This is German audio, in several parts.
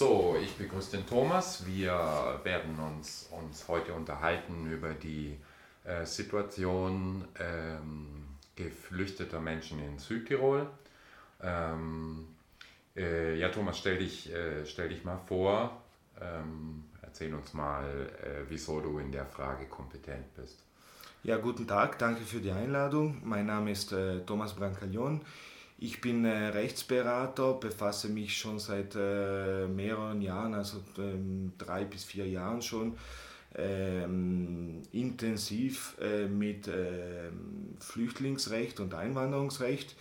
So, ich begrüße den Thomas. Wir werden uns, uns heute unterhalten über die äh, Situation ähm, geflüchteter Menschen in Südtirol. Ähm, äh, ja, Thomas, stell dich, äh, stell dich mal vor. Ähm, erzähl uns mal, äh, wieso du in der Frage kompetent bist. Ja, guten Tag, danke für die Einladung. Mein Name ist äh, Thomas Brancalion. Ich bin äh, Rechtsberater, befasse mich schon seit äh, mehreren Jahren, also ähm, drei bis vier Jahren schon, ähm, intensiv äh, mit ähm, Flüchtlingsrecht und Einwanderungsrecht.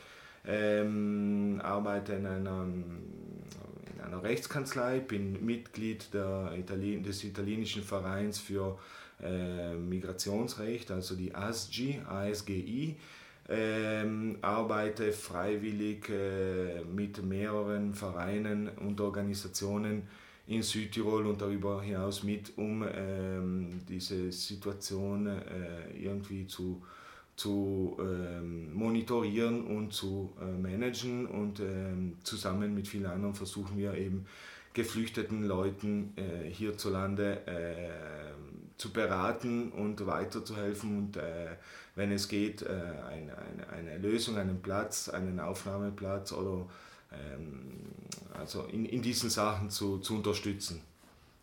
Ähm, arbeite in einer, in einer Rechtskanzlei, bin Mitglied der Italien, des italienischen Vereins für äh, Migrationsrecht, also die ASGI, ASGI ähm, arbeite freiwillig äh, mit mehreren Vereinen und Organisationen in Südtirol und darüber hinaus mit, um ähm, diese Situation äh, irgendwie zu, zu ähm, monitorieren und zu äh, managen. Und ähm, zusammen mit vielen anderen versuchen wir eben geflüchteten Leuten äh, hierzulande äh, zu beraten und weiterzuhelfen und äh, wenn es geht, äh, eine, eine, eine Lösung, einen Platz, einen Aufnahmeplatz oder ähm, also in, in diesen Sachen zu, zu unterstützen.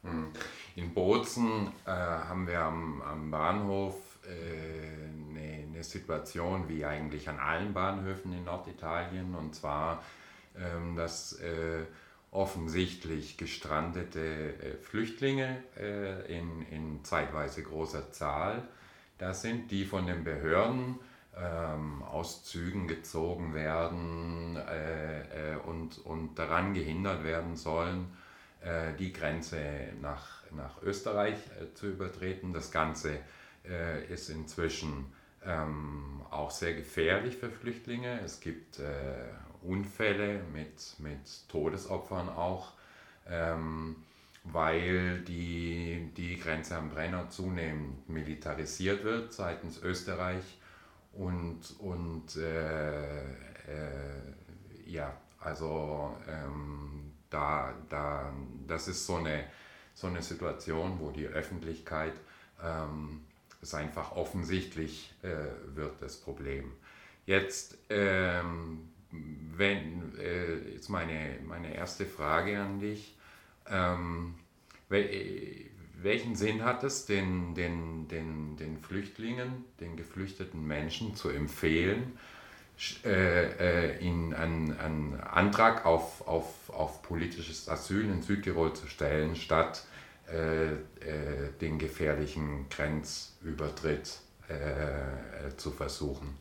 Hm. In Bozen äh, haben wir am, am Bahnhof äh, eine, eine, Situation wie eigentlich an allen Bahnhöfen in Norditalien und zwar, ähm, dass äh, offensichtlich gestrandete äh, Flüchtlinge äh, in, in zeitweise großer Zahl da sind, die von den Behörden ähm, aus Zügen gezogen werden äh, äh, und, und daran gehindert werden sollen, äh, die Grenze nach, nach Österreich äh, zu übertreten. Das Ganze äh, ist inzwischen ähm, auch sehr gefährlich für Flüchtlinge. Es gibt äh, Unfälle mit, mit Todesopfern auch. Ähm, weil die, die Grenze am Brenner zunehmend militarisiert wird seitens Österreich und, und äh, äh, ja, also ähm, da, da, das ist so eine, so eine Situation, wo die Öffentlichkeit ähm, es einfach offensichtlich äh, wird, das Problem. Jetzt, ähm, wenn, äh, jetzt meine, meine erste Frage an dich ähm, welchen Sinn hat es, den, den, den, den Flüchtlingen, den geflüchteten Menschen zu empfehlen, äh, äh, ihnen einen, einen Antrag auf, auf, auf politisches Asyl in Südtirol zu stellen, statt äh, äh, den gefährlichen Grenzübertritt äh, zu versuchen?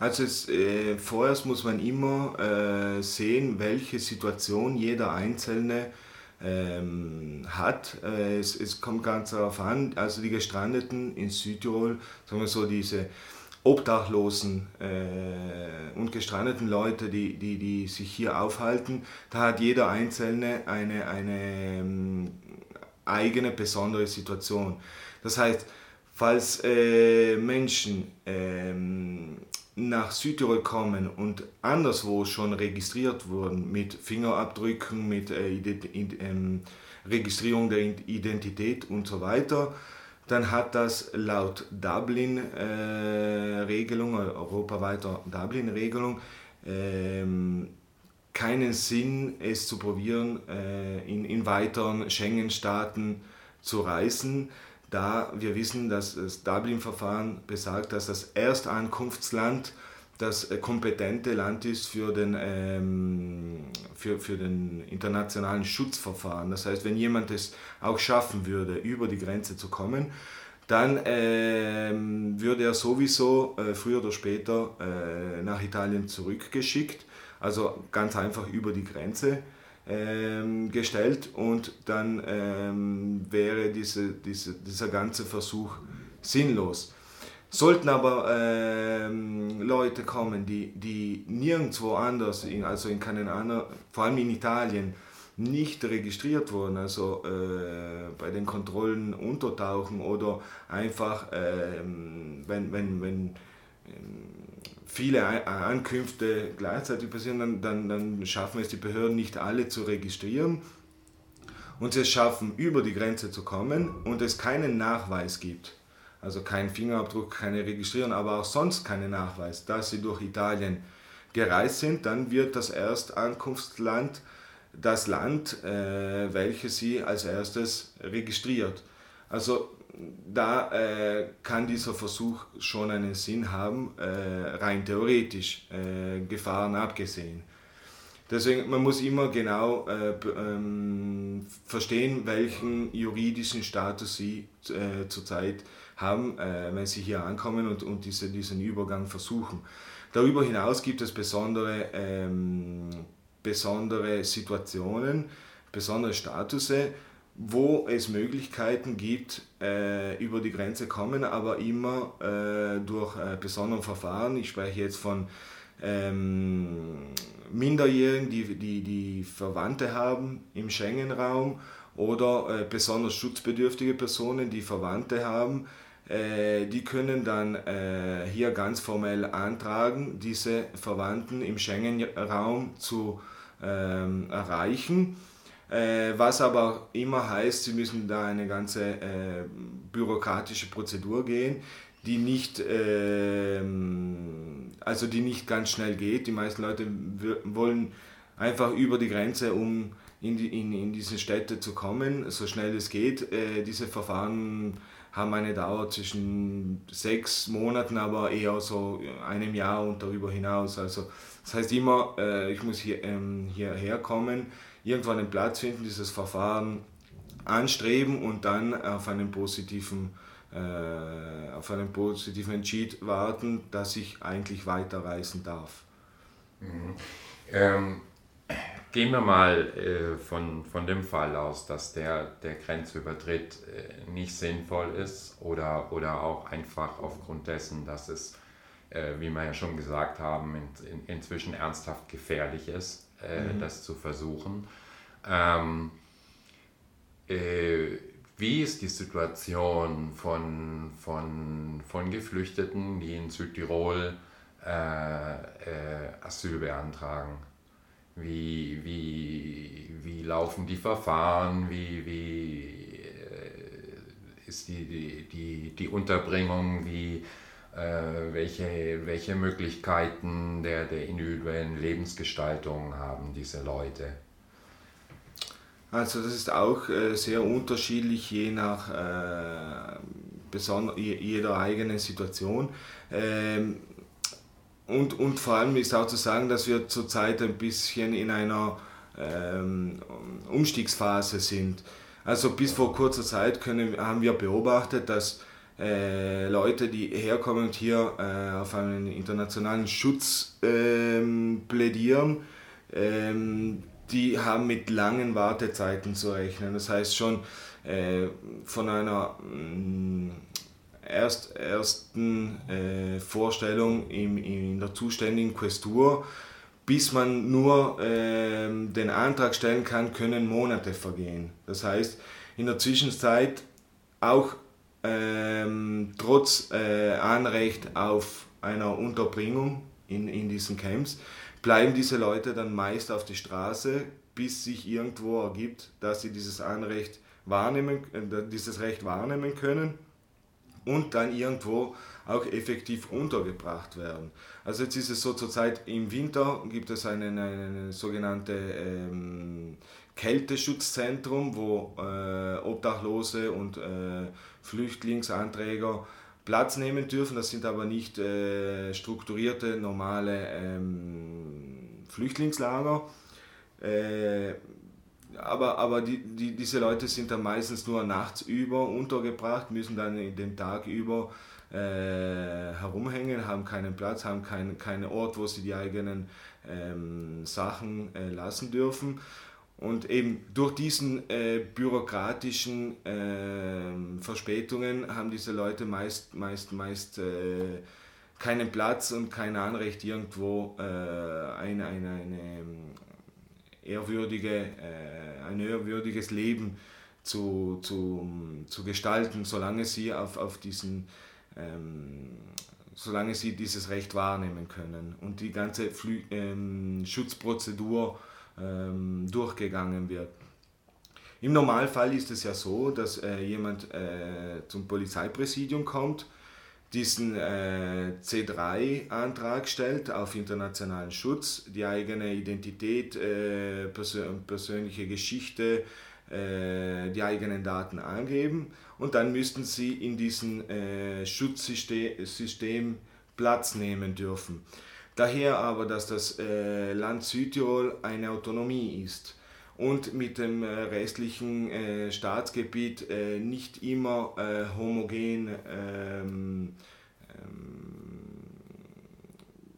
Also es, äh, vorerst muss man immer äh, sehen, welche Situation jeder Einzelne ähm, hat. Äh, es, es kommt ganz darauf an, also die Gestrandeten in Südtirol, sagen wir so, diese Obdachlosen äh, und gestrandeten Leute, die, die, die sich hier aufhalten, da hat jeder Einzelne eine, eine ähm, eigene besondere Situation. Das heißt, falls äh, Menschen ähm, nach Südtirol kommen und anderswo schon registriert wurden mit Fingerabdrücken, mit äh, ähm, Registrierung der Identität und so weiter, dann hat das laut Dublin-Regelung, äh, europaweiter Dublin-Regelung, ähm, keinen Sinn, es zu probieren, äh, in, in weiteren Schengen-Staaten zu reisen da wir wissen, dass das Dublin-Verfahren besagt, dass das Erstankunftsland das äh, kompetente Land ist für den, ähm, für, für den internationalen Schutzverfahren. Das heißt, wenn jemand es auch schaffen würde, über die Grenze zu kommen, dann ähm, würde er sowieso äh, früher oder später äh, nach Italien zurückgeschickt, also ganz einfach über die Grenze ähm, gestellt und dann ähm, wäre diese, diese, dieser ganze Versuch sinnlos. Sollten aber ähm, Leute kommen, die, die nirgendwo anders, in, also in keinen anderen, vor allem in Italien, nicht registriert wurden, also äh, bei den Kontrollen untertauchen oder einfach, äh, wenn, wenn, wenn ähm, viele Ankünfte gleichzeitig passieren, dann, dann, dann schaffen es die Behörden nicht alle zu registrieren. und sie es schaffen, über die Grenze zu kommen und es keinen Nachweis gibt, also keinen Fingerabdruck, keine Registrierung, aber auch sonst keinen Nachweis, dass sie durch Italien gereist sind, dann wird das Erstankunftsland das Land, äh, welches sie als erstes registriert. Also da äh, kann dieser Versuch schon einen Sinn haben, äh, rein theoretisch, äh, Gefahren abgesehen. Deswegen, man muss immer genau äh, ähm, verstehen, welchen juridischen Status sie äh, zurzeit haben, äh, wenn sie hier ankommen und, und diese, diesen Übergang versuchen. Darüber hinaus gibt es besondere, ähm, besondere Situationen, besondere Statusse, wo es Möglichkeiten gibt, äh, über die Grenze kommen, aber immer äh, durch äh, besondere Verfahren. Ich spreche jetzt von ähm, Minderjährigen, die, die, die Verwandte haben im Schengen-Raum oder äh, besonders schutzbedürftige Personen, die Verwandte haben. Äh, die können dann äh, hier ganz formell antragen, diese Verwandten im Schengen-Raum zu ähm, erreichen äh, was aber immer heißt, sie müssen da eine ganze äh, bürokratische Prozedur gehen, die nicht, äh, also die nicht ganz schnell geht. Die meisten Leute wollen einfach über die Grenze, um in, die, in, in diese Städte zu kommen, so schnell es geht. Äh, diese Verfahren haben eine Dauer zwischen sechs Monaten, aber eher so einem Jahr und darüber hinaus. Also das heißt immer, äh, ich muss hier, ähm, hierher kommen irgendwann einen Platz finden, dieses Verfahren anstreben und dann auf einen positiven, äh, auf einen positiven Entschied warten, dass ich eigentlich weiterreisen darf. Mhm. Ähm, gehen wir mal äh, von, von dem Fall aus, dass der, der Grenzübertritt äh, nicht sinnvoll ist oder, oder auch einfach aufgrund dessen, dass es, äh, wie wir ja schon gesagt haben, in, in, inzwischen ernsthaft gefährlich ist äh, mhm. das zu versuchen. Ähm, äh, wie ist die Situation von, von, von Geflüchteten, die in Südtirol äh, äh, Asyl beantragen? Wie, wie, wie laufen die Verfahren? Wie, wie äh, ist die, die, die, die Unterbringung? Wie, welche, welche Möglichkeiten der, der individuellen Lebensgestaltung haben diese Leute? Also das ist auch äh, sehr unterschiedlich je nach äh, jeder eigenen Situation. Ähm, und, und vor allem ist auch zu sagen, dass wir zurzeit ein bisschen in einer ähm, Umstiegsphase sind. Also bis vor kurzer Zeit können, haben wir beobachtet, dass äh, Leute, die herkommen und hier äh, auf einen internationalen Schutz ähm, plädieren, ähm, die haben mit langen Wartezeiten zu rechnen. Das heißt schon äh, von einer mh, mm, erst, ersten äh, Vorstellung im, in der zuständigen Questur bis man nur äh, den Antrag stellen kann, können Monate vergehen. Das heißt, in der Zwischenzeit auch ähm, trotz äh, Anrecht auf einer Unterbringung in, in diesen Camps, bleiben diese Leute dann meist auf die Straße, bis sich irgendwo ergibt, dass sie dieses Anrecht wahrnehmen, äh, dieses Recht wahrnehmen können und dann irgendwo auch effektiv untergebracht werden. Also jetzt ist es so, zurzeit im Winter gibt es eine, eine sogenannte ähm, Kälteschutzzentrum, wo äh, Obdachlose und äh, Flüchtlingsanträger Platz nehmen dürfen. Das sind aber nicht äh, strukturierte, normale ähm, Flüchtlingslager. Äh, aber aber die, die, diese Leute sind dann meistens nur nachts über untergebracht, müssen dann den Tag über äh, herumhängen, haben keinen Platz, haben keinen keinen Ort, wo sie die eigenen ähm, Sachen äh, lassen dürfen. Und eben durch diesen äh, bürokratischen äh, Verspätungen haben diese Leute meist, meist, meist äh, keinen Platz und kein Anrecht, irgendwo äh, eine, eine, eine ehrwürdige, äh, ein ehrwürdiges Leben zu, zu, zu gestalten, solange sie auf, auf diesen ähm, solange sie dieses Recht wahrnehmen können. Und die ganze Flü ähm, Schutzprozedur ähm, durchgegangen wird. Im Normalfall ist es ja so, dass äh, jemand äh, zum Polizeipräsidium kommt, diesen äh, C3-Antrag stellt auf internationalen Schutz, die eigene Identität, äh, persö persönliche Geschichte, äh, die eigenen Daten angeben und dann müssten sie in diesem äh, Schutzsystem Platz nehmen dürfen. Daher aber, dass das Land Südtirol eine Autonomie ist und mit dem äh, restlichen äh, Staatsgebiet äh, nicht immer homogen, ähm, ähm,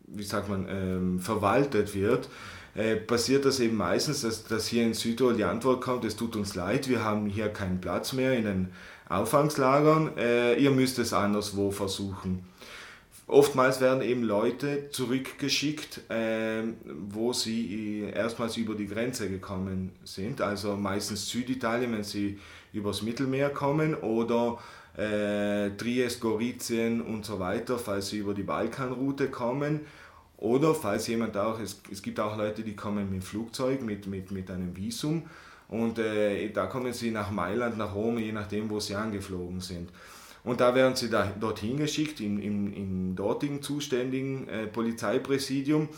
wie sagt man, ähm, verwaltet wird, passiert das eben meistens, dass, dass hier in Südtirol die Antwort kommt, es tut uns leid, wir haben hier keinen Platz mehr in den Auffangslagern, ihr müsst es anderswo versuchen. Oftmals werden eben Leute zurückgeschickt, äh, wo sie äh, erstmals über die Grenze gekommen sind, also meistens Süditalien, wenn sie übers Mittelmeer kommen oder äh, Triest, Gorizien und so weiter, falls sie über die Balkanroute kommen. Oder falls jemand auch, es, es gibt auch Leute, die kommen mit dem Flugzeug, mit, mit, mit einem Visum und äh, da kommen sie nach Mailand, nach Rom, je nachdem, wo sie angeflogen sind. Und da werden sie da, dorthin geschickt, im, im, im dortigen zuständigen äh, Polizeipräsidium.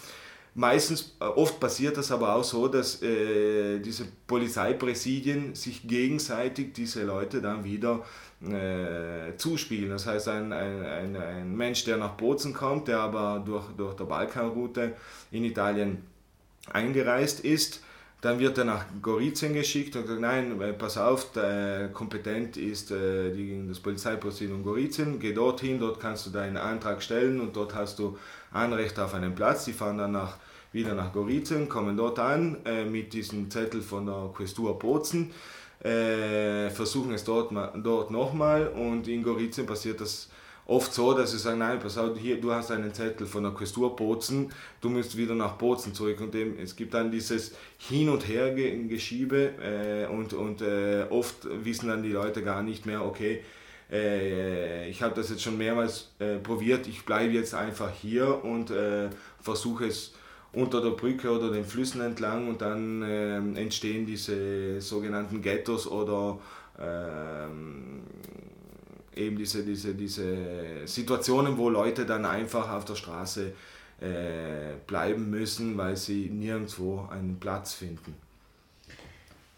Meistens, äh, oft passiert das aber auch so, dass äh, diese Polizeipräsidien sich gegenseitig diese Leute dann wieder äh, zuspielen. Das heißt, ein, ein, ein, Mensch, der nach Bozen kommt, der aber durch, durch der Balkanroute in Italien eingereist ist, dann wird er nach Gorizien geschickt und sagt, nein, äh, pass auf, kompetent ist äh, die, das Polizeipräsidium Gorizien, geh dorthin, dort kannst du deinen Antrag stellen und dort hast du Anrecht auf einen Platz. Die fahren dann nach, wieder nach Gorizien, kommen dort an äh, mit diesem Zettel von der Questur Bozen, äh, versuchen es dort, dort nochmal und in Gorizien passiert das oft so, dass sie sagen, nein, pass auf, hier, du hast einen Zettel von der Questur Bozen, du musst wieder nach Bozen zurück. Und dem, es gibt dann dieses Hin- und Her-Geschiebe äh, und, und äh, oft wissen dann die Leute gar nicht mehr, okay, äh, ich habe das jetzt schon mehrmals äh, probiert, ich bleibe jetzt einfach hier und äh, versuche es unter der Brücke oder den Flüssen entlang und dann ähm, entstehen diese sogenannten Ghettos oder ähm, eben diese, diese, diese Situationen, wo Leute dann einfach auf der Straße äh, bleiben müssen, weil sie nirgendwo einen Platz finden.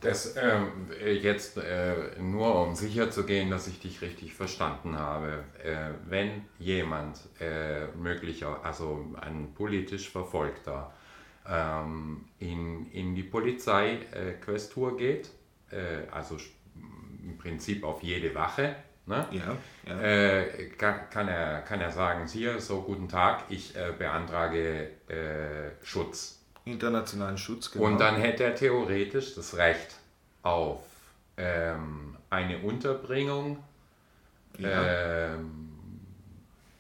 Das ähm, jetzt äh, nur um sicher zu gehen, dass ich dich richtig verstanden habe. Äh, wenn jemand äh, möglicher, also ein politisch Verfolgter, ähm, in, in die Polizeiquestur geht, äh, also im Prinzip auf jede Wache, Ne? Ja, ja. Äh, kann, kann, er, kann er sagen, hier, so guten Tag, ich äh, beantrage äh, Schutz. Internationalen Schutz, genau. Und dann hätte er theoretisch das Recht auf ähm, eine Unterbringung, ja. ähm,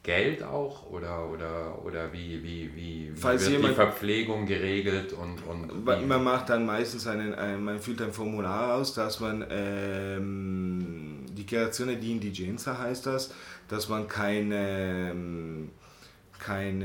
Geld auch oder, oder, oder wie, wie, wie, wie wird jemand, die Verpflegung geregelt und, und man macht dann meistens einen, ein, man füllt ein Formular aus, dass man ähm, Dichiarazione di Indigenza heißt das, dass man keine, ähm, kein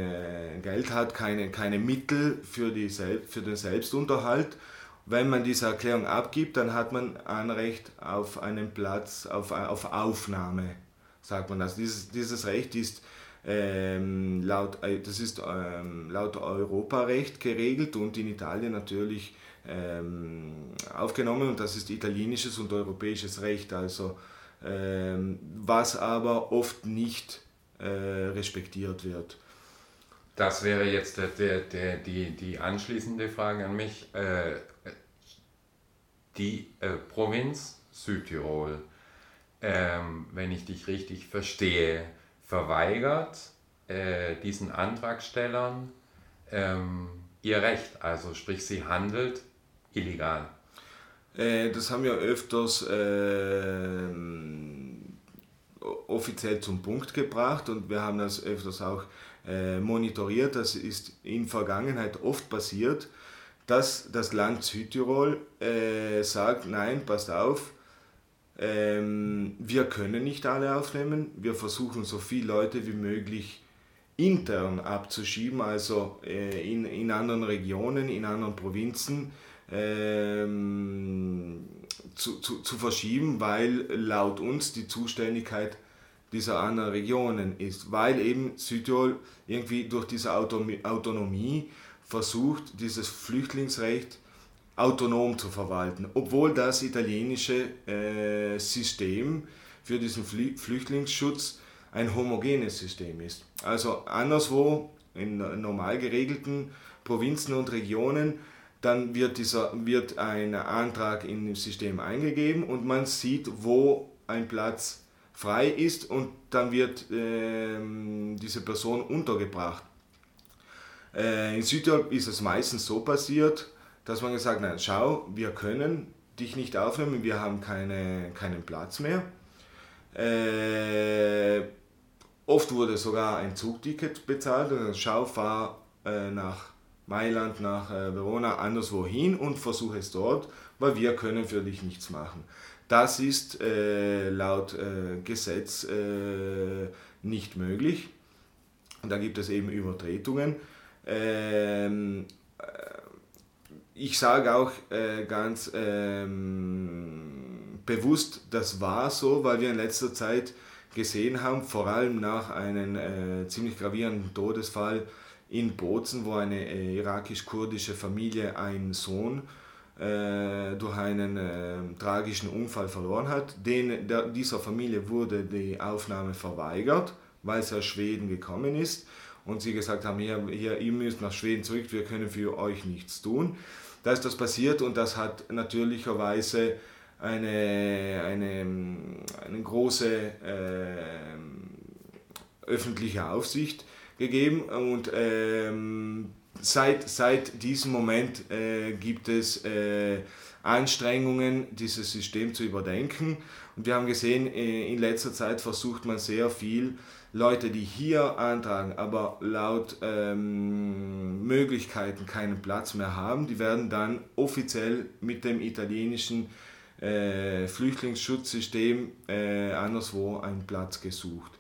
Geld hat, keine, keine Mittel für, die für den Selbstunterhalt. Wenn man diese Erklärung abgibt, dann hat man Anrecht auf einen Platz, auf, auf Aufnahme, sagt man das. Dieses, dieses Recht ist ähm, laut, äh, das ist ähm, laut Europarecht geregelt und in Italien natürlich ähm, aufgenommen und das ist italienisches und europäisches Recht. Also was aber oft nicht äh, respektiert wird. Das wäre jetzt der, der, der, die, die anschließende Frage an mich. Äh, die äh, Provinz Südtirol, ähm, wenn ich dich richtig verstehe, verweigert diesen Antragstellern ähm, ihr Recht. Also sprich, sie handelt illegal. Äh, das haben wir öfters äh, offiziell zum Punkt gebracht und wir haben das öfters auch äh, monitoriert. Das ist in Vergangenheit oft passiert, dass das Land Südtirol äh, sagt, nein, passt auf, ähm, wir können nicht alle aufnehmen, wir versuchen so viele Leute wie möglich intern abzuschieben, also äh, in, in anderen Regionen, in anderen Provinzen ähm, zu, zu, zu verschieben, weil laut uns die Zuständigkeit dieser anderen Regionen ist, weil eben Südtirol irgendwie durch diese Autonomie versucht, dieses Flüchtlingsrecht autonom zu verwalten, obwohl das italienische äh, System für diesen Flüchtlingsschutz ein homogenes System ist. Also anderswo in normal geregelten Provinzen und Regionen, dann wird, dieser, wird ein Antrag dem System eingegeben und man sieht, wo ein Platz frei ist und dann wird äh, diese Person untergebracht. Äh, in Südtirol ist es meistens so passiert, dass man gesagt hat, schau, wir können dich nicht aufnehmen, wir haben keine, keinen Platz mehr. Äh, oft wurde sogar ein Zugticket bezahlt und dann schau, fahr äh, nach Mailand, nach äh, Verona, anderswo hin und versuche es dort, weil wir können für dich nichts machen. Das ist äh, laut äh, Gesetz äh, nicht möglich. Da gibt es eben Übertretungen. Ähm, äh, ich sage auch äh, ganz ähm, bewusst, das war so, weil wir in letzter Zeit gesehen haben, vor allem nach einem ziemlich gravierenden Todesfall in Bozen, wo eine irakisch-kurdische Familie einen Sohn äh, durch einen äh, tragischen Unfall verloren hat. Den, der, dieser Familie wurde die Aufnahme verweigert, weil sie aus Schweden gekommen ist und sie gesagt haben, hier, hier, ihr müsst nach Schweden zurück, wir können für euch nichts tun. Da ist das passiert und das hat natürlicherweise eine, eine, eine große äh, öffentliche Aufsicht gegeben und ähm, seit, seit diesem Moment äh, gibt es äh, Anstrengungen, dieses System zu überdenken. Und wir haben gesehen, äh, in letzter Zeit versucht man sehr viel, Leute, die hier antragen, aber laut ähm, Möglichkeiten keinen Platz mehr haben, die werden dann offiziell mit dem italienischen äh, Flüchtlingsschutzsystem äh, anderswo einen Platz gesucht.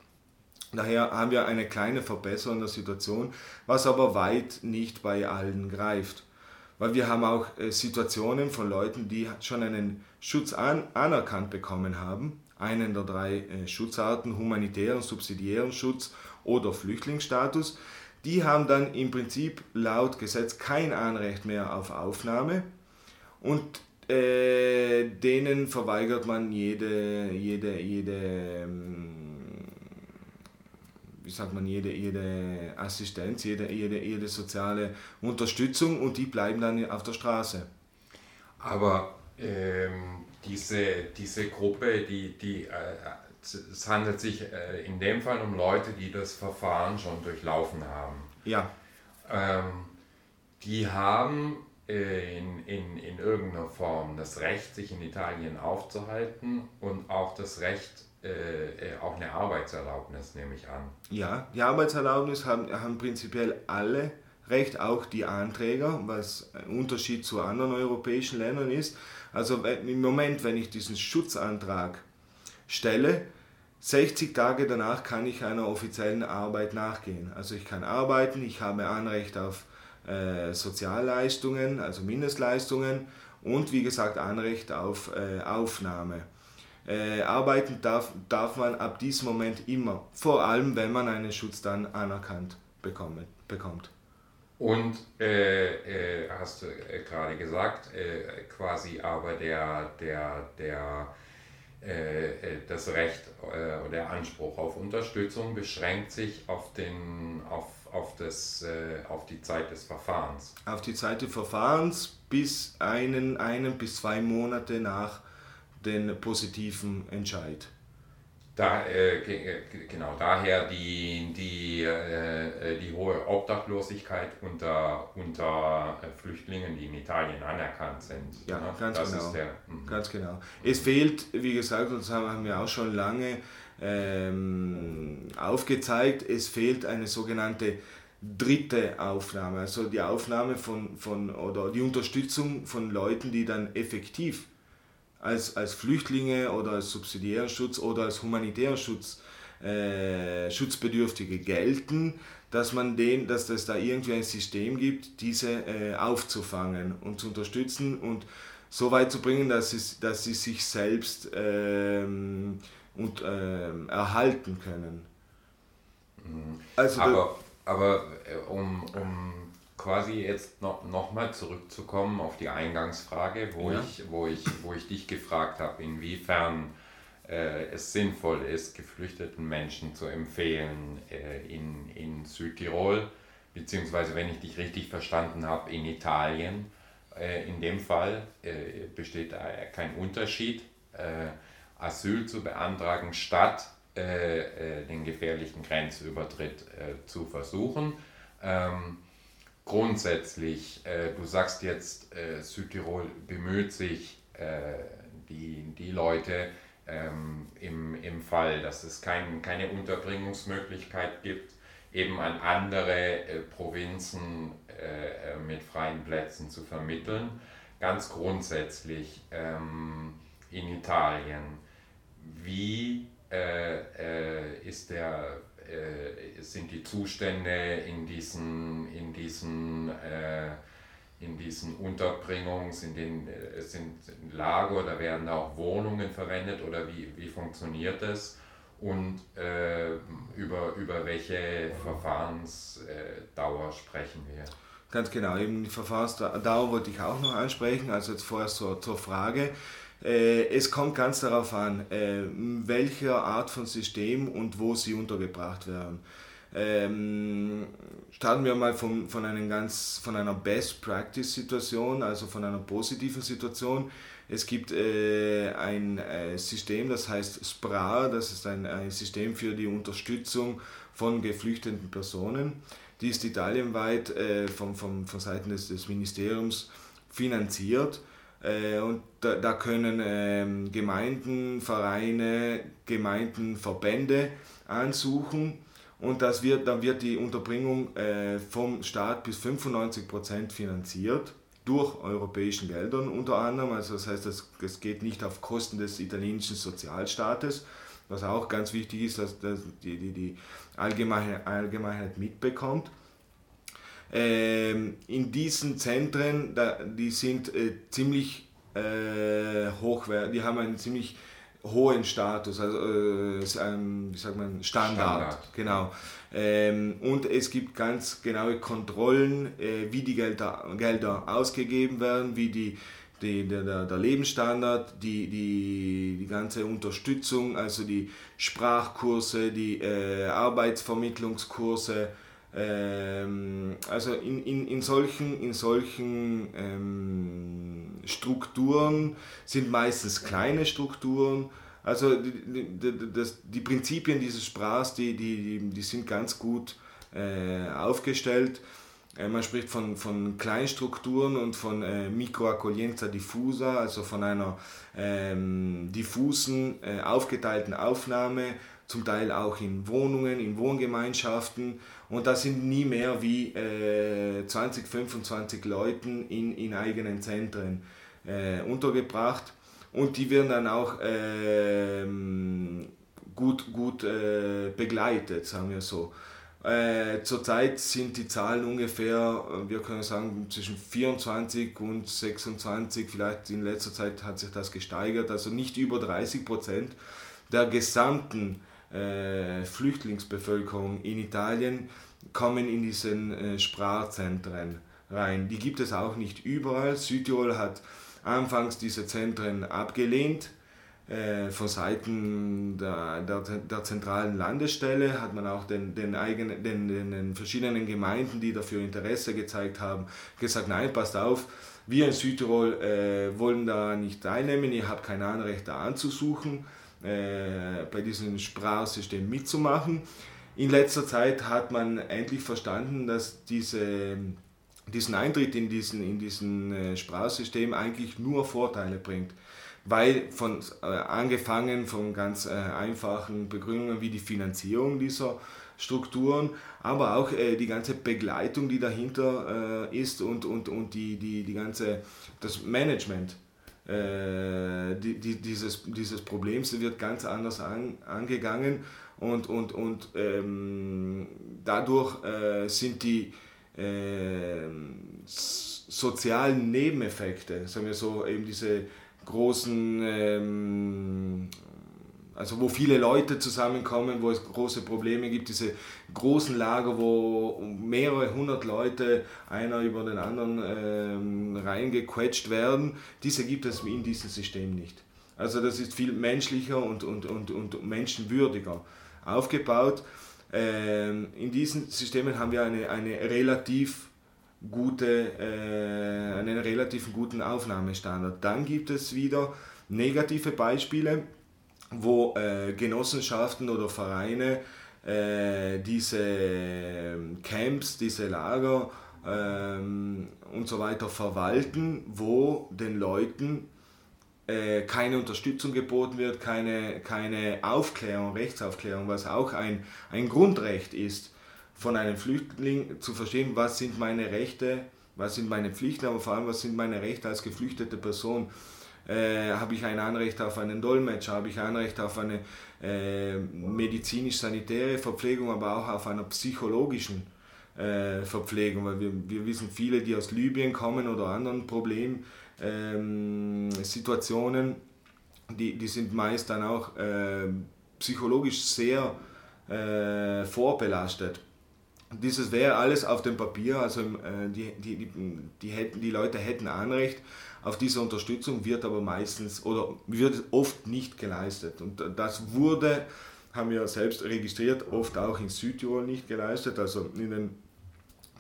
Daher haben wir eine kleine Verbesserung der Situation, was aber weit nicht bei allen greift. Weil wir haben auch äh, Situationen von Leuten, die schon einen Schutz an, anerkannt bekommen haben, einen der drei äh, Schutzarten, humanitären, subsidiären Schutz oder Flüchtlingsstatus, die haben dann im Prinzip laut Gesetz kein Anrecht mehr auf Aufnahme und äh, denen verweigert man jede, jede, jede ähm, wie sagt man, jede, jede Assistenz, jede, jede, jede soziale Unterstützung und die bleiben dann auf der Straße. Aber ähm, diese, diese Gruppe, die, die, äh, es handelt sich äh, in dem Fall um Leute, die das Verfahren schon durchlaufen haben. Ja. Ähm, die haben in, in, in irgendeiner Form das Recht, sich in Italien aufzuhalten und auch das Recht, äh, äh, auch eine Arbeitserlaubnis, nehme ich an. Ja, die Arbeitserlaubnis haben, haben prinzipiell alle Recht, auch die Anträger, was ein Unterschied zu anderen europäischen Ländern ist. Also im Moment, wenn ich diesen Schutzantrag stelle, 60 Tage danach kann ich einer offiziellen Arbeit nachgehen. Also ich kann arbeiten, ich habe Anrecht auf äh, Sozialleistungen, also Mindestleistungen und wie gesagt Anrecht auf äh, Aufnahme. Äh, arbeiten darf, darf man ab diesem Moment immer, vor allem wenn man einen Schutz dann anerkannt bekommt. Und äh, äh, hast du gerade gesagt, quasi aber der, der, der, das Recht oder der Anspruch auf Unterstützung beschränkt sich auf, den, auf, auf, das, auf die Zeit des Verfahrens. Auf die Zeit des Verfahrens bis einen, einen bis zwei Monate nach den positiven Entscheid. Da, äh, genau, daher die, die, äh, die hohe Obdachlosigkeit unter, unter Flüchtlingen, die in Italien anerkannt sind. Ja, ne? ganz das genau. Der, mhm. ganz genau. Es fehlt, wie gesagt, das haben wir auch schon lange ähm, aufgezeigt, es fehlt eine sogenannte dritte Aufnahme, also die Aufnahme von, von oder die Unterstützung von Leuten, die dann effektiv als, als Flüchtlinge oder als subsidiären Schutz oder als humanitären Schutz äh, Schutzbedürftige gelten, dass man den, dass es da irgendwie ein System gibt, diese äh, aufzufangen und zu unterstützen und so weit zu bringen, dass sie, dass sie sich selbst ähm, und, ähm, erhalten können. Mhm. Also aber aber äh, um, um quasi jetzt noch, noch mal zurückzukommen auf die Eingangsfrage, wo, ja. ich, wo, ich, wo ich dich gefragt habe, inwiefern äh, es sinnvoll ist, geflüchteten Menschen zu empfehlen äh, in, in Südtirol, beziehungsweise wenn ich dich richtig verstanden habe, in Italien. Äh, in dem Fall äh, besteht kein Unterschied, äh, Asyl zu beantragen, statt den gefährlichen Grenzübertritt zu versuchen. Ähm, grundsätzlich, du sagst jetzt, Südtirol bemüht sich, die, die Leute ähm, im, im Fall, dass es kein, keine Unterbringungsmöglichkeit gibt, eben an andere äh, Provinzen äh, äh, mit freien Plätzen zu vermitteln. Ganz grundsätzlich ähm, in Italien, wie äh, äh ist der, äh, sind die Zustände in diesen, in diesen in diesen Unterbringungs, in den äh, sind Lager oder werden auch Wohnungen verwendet oder wie, wie funktioniert das? Und äh, über, über welche Verfahrensdauer sprechen wir? Ganz genau, eben die Verfahrensdauer wollte ich auch noch ansprechen, also jetzt vorher zur, zur Frage. Äh, es kommt ganz darauf an, äh, welcher Art von System und wo sie untergebracht werden. Ähm, starten wir mal von, von, einem ganz, von einer Best-Practice-Situation, also von einer positiven Situation. Es gibt äh, ein äh, System, das heißt SPRA, das ist ein, ein System für die Unterstützung von geflüchteten Personen. Die ist italienweit äh, vom, vom, von Seiten des, des Ministeriums finanziert. Äh, und da, da können ähm, Gemeinden, Vereine, Gemeinden, Verbände ansuchen und das wird, dann wird die Unterbringung äh, vom Staat bis 95 Prozent finanziert durch europäischen Geldern unter anderem. Also das heißt, es geht nicht auf Kosten des italienischen Sozialstaates, was auch ganz wichtig ist, dass, dass die, die, die Allgemeinheit mitbekommt. Ähm, in diesen Zentren, die sind äh, ziemlich äh, hochwertig, die haben einen ziemlich hohen Status, also äh, ein, wie sagt man, Standard. Standard. Genau. Ähm, und es gibt ganz genaue Kontrollen, äh, wie die Gelder, Gelder ausgegeben werden, wie die, die, der, der Lebensstandard, die, die, die ganze Unterstützung, also die Sprachkurse, die äh, Arbeitsvermittlungskurse, ähm, also in, in, in solchen, in solchen ähm, Strukturen sind meistens kleine Strukturen. Also die, die, das, die Prinzipien dieses Sprachs, die, die, die sind ganz gut äh, aufgestellt. Äh, man spricht von, von Kleinstrukturen und von äh, Microaccoglienza diffusa, also von einer ähm, diffusen, äh, aufgeteilten Aufnahme, zum Teil auch in Wohnungen, in Wohngemeinschaften und da sind nie mehr wie äh, 20, 25 Leuten in, in eigenen Zentren äh, untergebracht. Und die werden dann auch äh, gut, gut äh, begleitet, sagen wir so. Äh, zurzeit sind die Zahlen ungefähr, wir können sagen, zwischen 24 und 26, vielleicht in letzter Zeit hat sich das gesteigert, also nicht über 30 Prozent der gesamten äh, Flüchtlingsbevölkerung in Italien kommen in diesen äh, Sprachzentren rein. Die gibt es auch nicht überall. Südtirol hat anfangs diese Zentren abgelehnt. Äh, von Seiten der, der, der, zentralen Landesstelle hat man auch den, den, eigenen, den, den verschiedenen Gemeinden, die dafür Interesse gezeigt haben, gesagt, nein, passt auf, wir in Südtirol äh, wollen da nicht teilnehmen, ihr habt kein Anrecht da anzusuchen äh, bei diesem Sprachsystem mitzumachen. In letzter Zeit hat man endlich verstanden, dass diese, diesen Eintritt in diesen, in diesen äh, Sprachsystem eigentlich nur Vorteile bringt. Weil von äh, angefangen von ganz äh, einfachen Begründungen wie die Finanzierung dieser Strukturen, aber auch äh, die ganze Begleitung, die dahinter äh, ist und, und, und die, die, die ganze, das Management äh, die, die, dieses, dieses Problems wird ganz anders an, angegangen und, und, und ähm, dadurch äh, sind die, äh, sozialen Nebeneffekte, sagen wir so, eben diese großen, ähm, also wo viele Leute zusammenkommen, wo es große Probleme gibt, diese großen Lager, wo mehrere hundert Leute einer über den anderen ähm, reingequetscht werden, diese gibt es in diesem System nicht. Also das ist viel menschlicher und, und, und, und menschenwürdiger aufgebaut. Ähm, in diesen Systemen haben wir eine, eine relativ gute, äh, einen relativ guten Aufnahmestandard. Dann gibt es wieder negative Beispiele, wo äh, Genossenschaften oder Vereine äh, diese ähm, Camps, diese Lager ähm, und so weiter verwalten, wo den Leuten äh, keine Unterstützung geboten wird, keine, keine Aufklärung, Rechtsaufklärung, was auch ein, ein Grundrecht ist von einem Flüchtling zu verstehen, was sind meine Rechte, was sind meine Pflichten, aber vor allem, was sind meine Rechte als geflüchtete Person. Äh, habe ich ein Anrecht auf einen Dolmetscher, habe ich ein Anrecht auf eine äh, medizinisch-sanitäre Verpflegung, aber auch auf einer psychologischen äh, Verpflegung, weil wir, wir wissen, viele, die aus Libyen kommen oder anderen Problemsituationen, ähm, die, die sind meist dann auch äh, psychologisch sehr äh, vorbelastet. Dieses wäre alles auf dem Papier, also die, die, die, die, hätten, die Leute hätten Anrecht auf diese Unterstützung, wird aber meistens oder wird oft nicht geleistet. Und das wurde, haben wir selbst registriert, oft auch in Südtirol nicht geleistet. Also in den,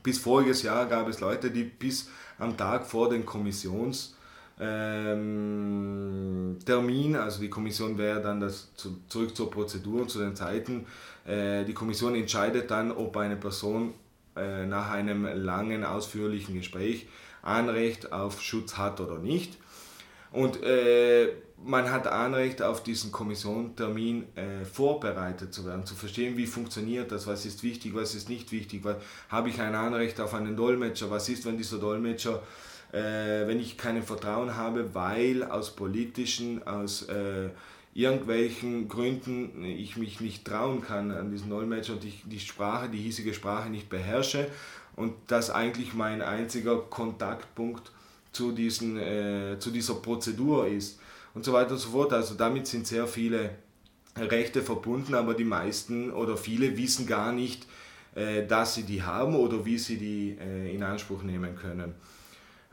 bis voriges Jahr gab es Leute, die bis am Tag vor den Kommissions ähm, Termin, also die Kommission wäre dann das zu, zurück zur Prozedur und zu den Zeiten. Äh, die Kommission entscheidet dann, ob eine Person äh, nach einem langen, ausführlichen Gespräch Anrecht auf Schutz hat oder nicht. Und äh, man hat Anrecht auf diesen Kommissiontermin äh, vorbereitet zu werden, zu verstehen, wie funktioniert das, was ist wichtig, was ist nicht wichtig, habe ich ein Anrecht auf einen Dolmetscher, was ist, wenn dieser Dolmetscher äh, wenn ich kein Vertrauen habe, weil aus politischen, aus äh, irgendwelchen Gründen ich mich nicht trauen kann an diesen Dolmetscher und ich die Sprache, die hiesige Sprache nicht beherrsche und das eigentlich mein einziger Kontaktpunkt zu, diesen, äh, zu dieser Prozedur ist und so weiter und so fort. Also damit sind sehr viele Rechte verbunden, aber die meisten oder viele wissen gar nicht, äh, dass sie die haben oder wie sie die äh, in Anspruch nehmen können.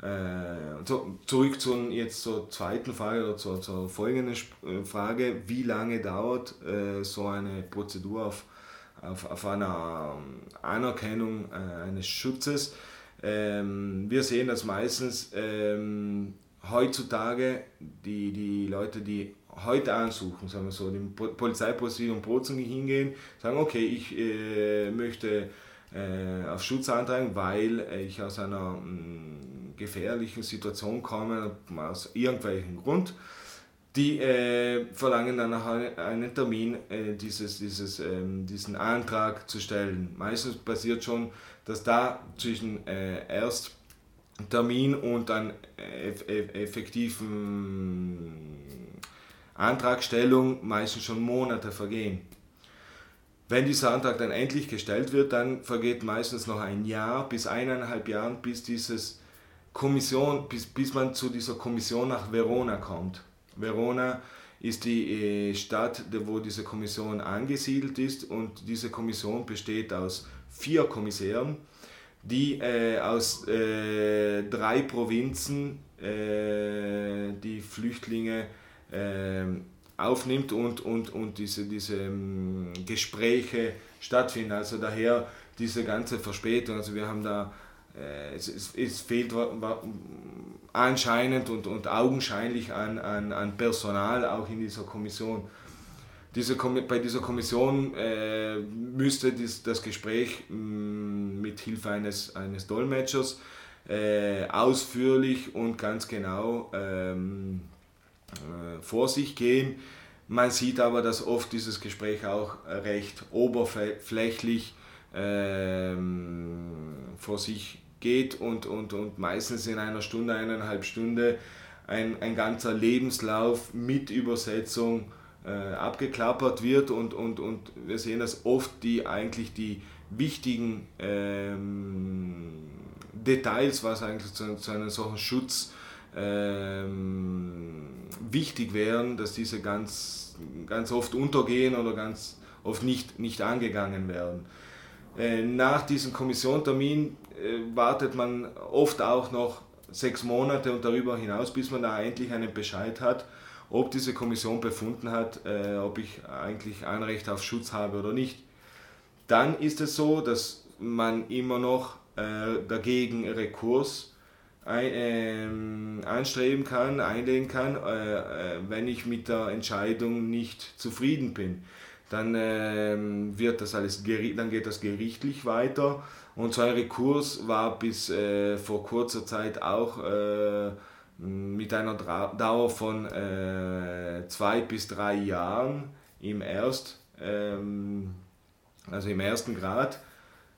Äh, so, zurück zur, jetzt zur zweiten Frage oder zur, zur folgenden äh, Frage, wie lange dauert äh, so eine Prozedur auf, auf, auf einer ähm, Anerkennung äh, eines Schutzes? Ähm, wir sehen das meistens ähm, heutzutage, die, die Leute, die heute ansuchen, sagen wir so, dem Polizeipräsidium Bozen hingehen, sagen, okay, ich äh, möchte äh, auf Schutz antragen, weil ich aus einer mh, mm, gefährlichen Situation kommen, aus irgendwelchem Grund. Die äh, verlangen dann einen Termin, äh, dieses, dieses, ähm, diesen Antrag zu stellen. Meistens passiert schon, dass da zwischen äh, erst Termin und dann effektiven Antragstellung meistens schon Monate vergehen. Wenn dieser Antrag dann endlich gestellt wird, dann vergeht meistens noch ein Jahr bis eineinhalb Jahren, bis bis, bis man zu dieser Kommission nach Verona kommt. Verona ist die äh, Stadt, wo diese Kommission angesiedelt ist und diese Kommission besteht aus vier Kommissären, die äh, aus äh, drei Provinzen äh, die Flüchtlinge äh, aufnimmt und, und, und diese, diese ähm, Gespräche stattfinden. Also daher diese ganze Verspätung. Also wir haben da es, es, es, fehlt anscheinend und, und augenscheinlich an, an, an Personal auch in dieser Kommission. Diese, bei dieser Kommission äh, müsste dies, das Gespräch mm, mit Hilfe eines, eines Dolmetschers äh, ausführlich und ganz genau ähm, äh, vor sich gehen. Man sieht aber, dass oft dieses Gespräch auch recht oberflächlich ähm, vor sich geht und, und, und meistens in einer Stunde, eineinhalb Stunde ein, ein ganzer Lebenslauf mit Übersetzung äh, abgeklappert wird und, und, und wir sehen, dass oft die eigentlich die wichtigen ähm, Details, was eigentlich zu, zu einem solchen Schutz ähm, wichtig wären, dass diese ganz, ganz oft untergehen oder ganz oft nicht, nicht angegangen werden. Äh, nach diesem Kommissiontermin wartet man oft auch noch sechs Monate und darüber hinaus, bis man da endlich einen Bescheid hat, ob diese Kommission befunden hat, äh, ob ich eigentlich ein Recht auf Schutz habe oder nicht. Dann ist es so, dass man immer noch äh, dagegen Rekurs ein, ähm, anstreben kann, einlegen kann, äh, äh, wenn ich mit der Entscheidung nicht zufrieden bin. Dann, ähm, wird das alles, dann geht das gerichtlich weiter und so ein Rekurs war bis äh, vor kurzer Zeit auch äh, mit einer Dauer von äh, zwei bis drei Jahren im Erst, ähm, also im ersten Grad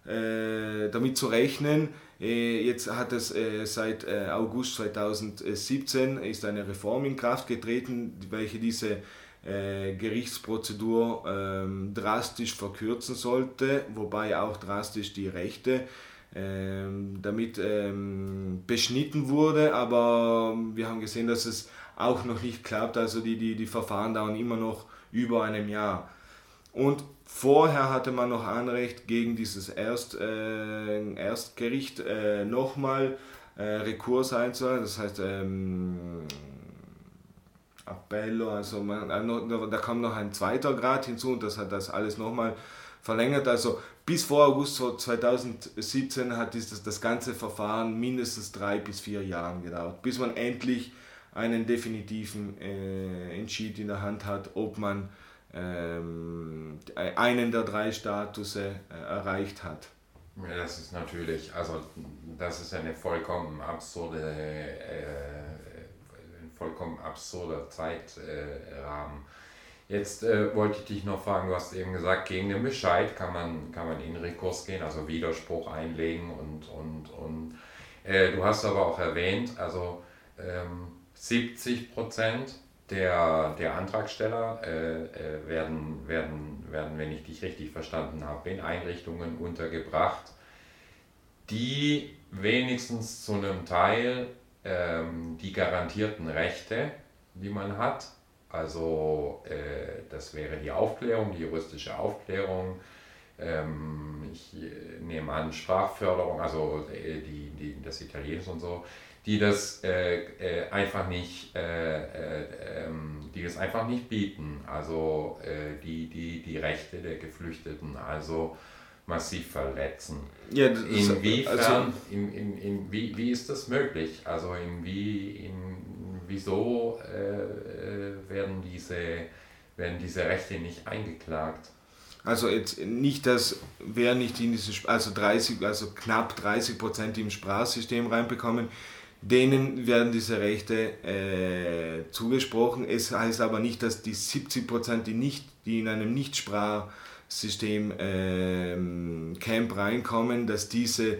äh, damit zu rechnen. Äh, jetzt hat es äh, seit August 2017 ist eine Reform in Kraft getreten, welche diese Gerichtsprozedur ähm, drastisch verkürzen sollte, wobei auch drastisch die Rechte ähm, damit ähm, beschnitten wurde, aber wir haben gesehen, dass es auch noch nicht klappt, also die, die, die Verfahren dauern immer noch über einem Jahr. Und vorher hatte man noch Anrecht gegen dieses Erst, äh, Erstgericht äh, nochmal äh, Rekurs einzuhalten, das heißt ähm, Appello, also man, äh, da kam noch ein zweiter Grad hinzu und das hat das alles nochmal verlängert. Also bis vor August 2017 hat dieses, das ganze Verfahren mindestens drei bis vier Jahre gedauert, bis man endlich einen definitiven äh, Entschied in der Hand hat, ob man ähm, einen der drei Statusse äh, erreicht hat. Ja, das ist natürlich, also das ist eine vollkommen absurde, äh, vollkommen absurder Zeitrahmen. Jetzt äh, wollte ich dich noch fragen, du hast eben gesagt, gegen den Bescheid kann man, kann man in Rekurs gehen, also Widerspruch einlegen und, und, und äh, du hast aber auch erwähnt, also ähm, 70 Prozent der, der Antragsteller äh, äh, werden, werden, werden, wenn ich dich richtig verstanden habe, in Einrichtungen untergebracht, die wenigstens zu einem Teil ähm, die garantierten Rechte, die man hat, also äh, das wäre die Aufklärung, die juristische Aufklärung, ähm, ich äh, nehme an Sprachförderung, also äh, die, die, das Italienisch und so, die das äh, äh, einfach nicht, äh, äh, ähm, die das einfach nicht bieten. Also die, die, die Rechte der Geflüchteten. Also massiv verletzen. Ja, Inwiefern, also, in, in, in, wie, wie ist das möglich? Also in wie, in, wieso äh, werden, diese, werden diese Rechte nicht eingeklagt? Also jetzt nicht, dass wer nicht in dieses, also 30, also knapp 30 Prozent im Sprachsystem reinbekommen, denen werden diese Rechte äh, zugesprochen. Es heißt aber nicht, dass die 70 Prozent, die, nicht, die in einem Nichtsprachsystem äh, Camp reinkommen, dass diese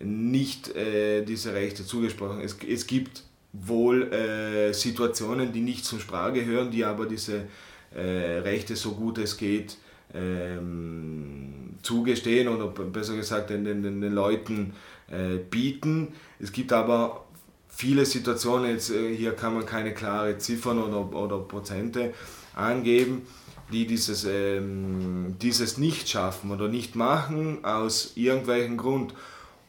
nicht äh, diese Rechte zugesprochen es, es gibt wohl äh, Situationen, die nicht zum Sprach gehören, die aber diese äh, Rechte so gut es geht ähm, zugestehen oder besser gesagt den, den, den Leuten äh, bieten. Es gibt aber viele Situationen, jetzt äh, hier kann man keine klare Ziffern oder, oder Prozente angeben, die dieses, ähm, dieses nicht schaffen oder nicht machen aus irgendwelchen Grund.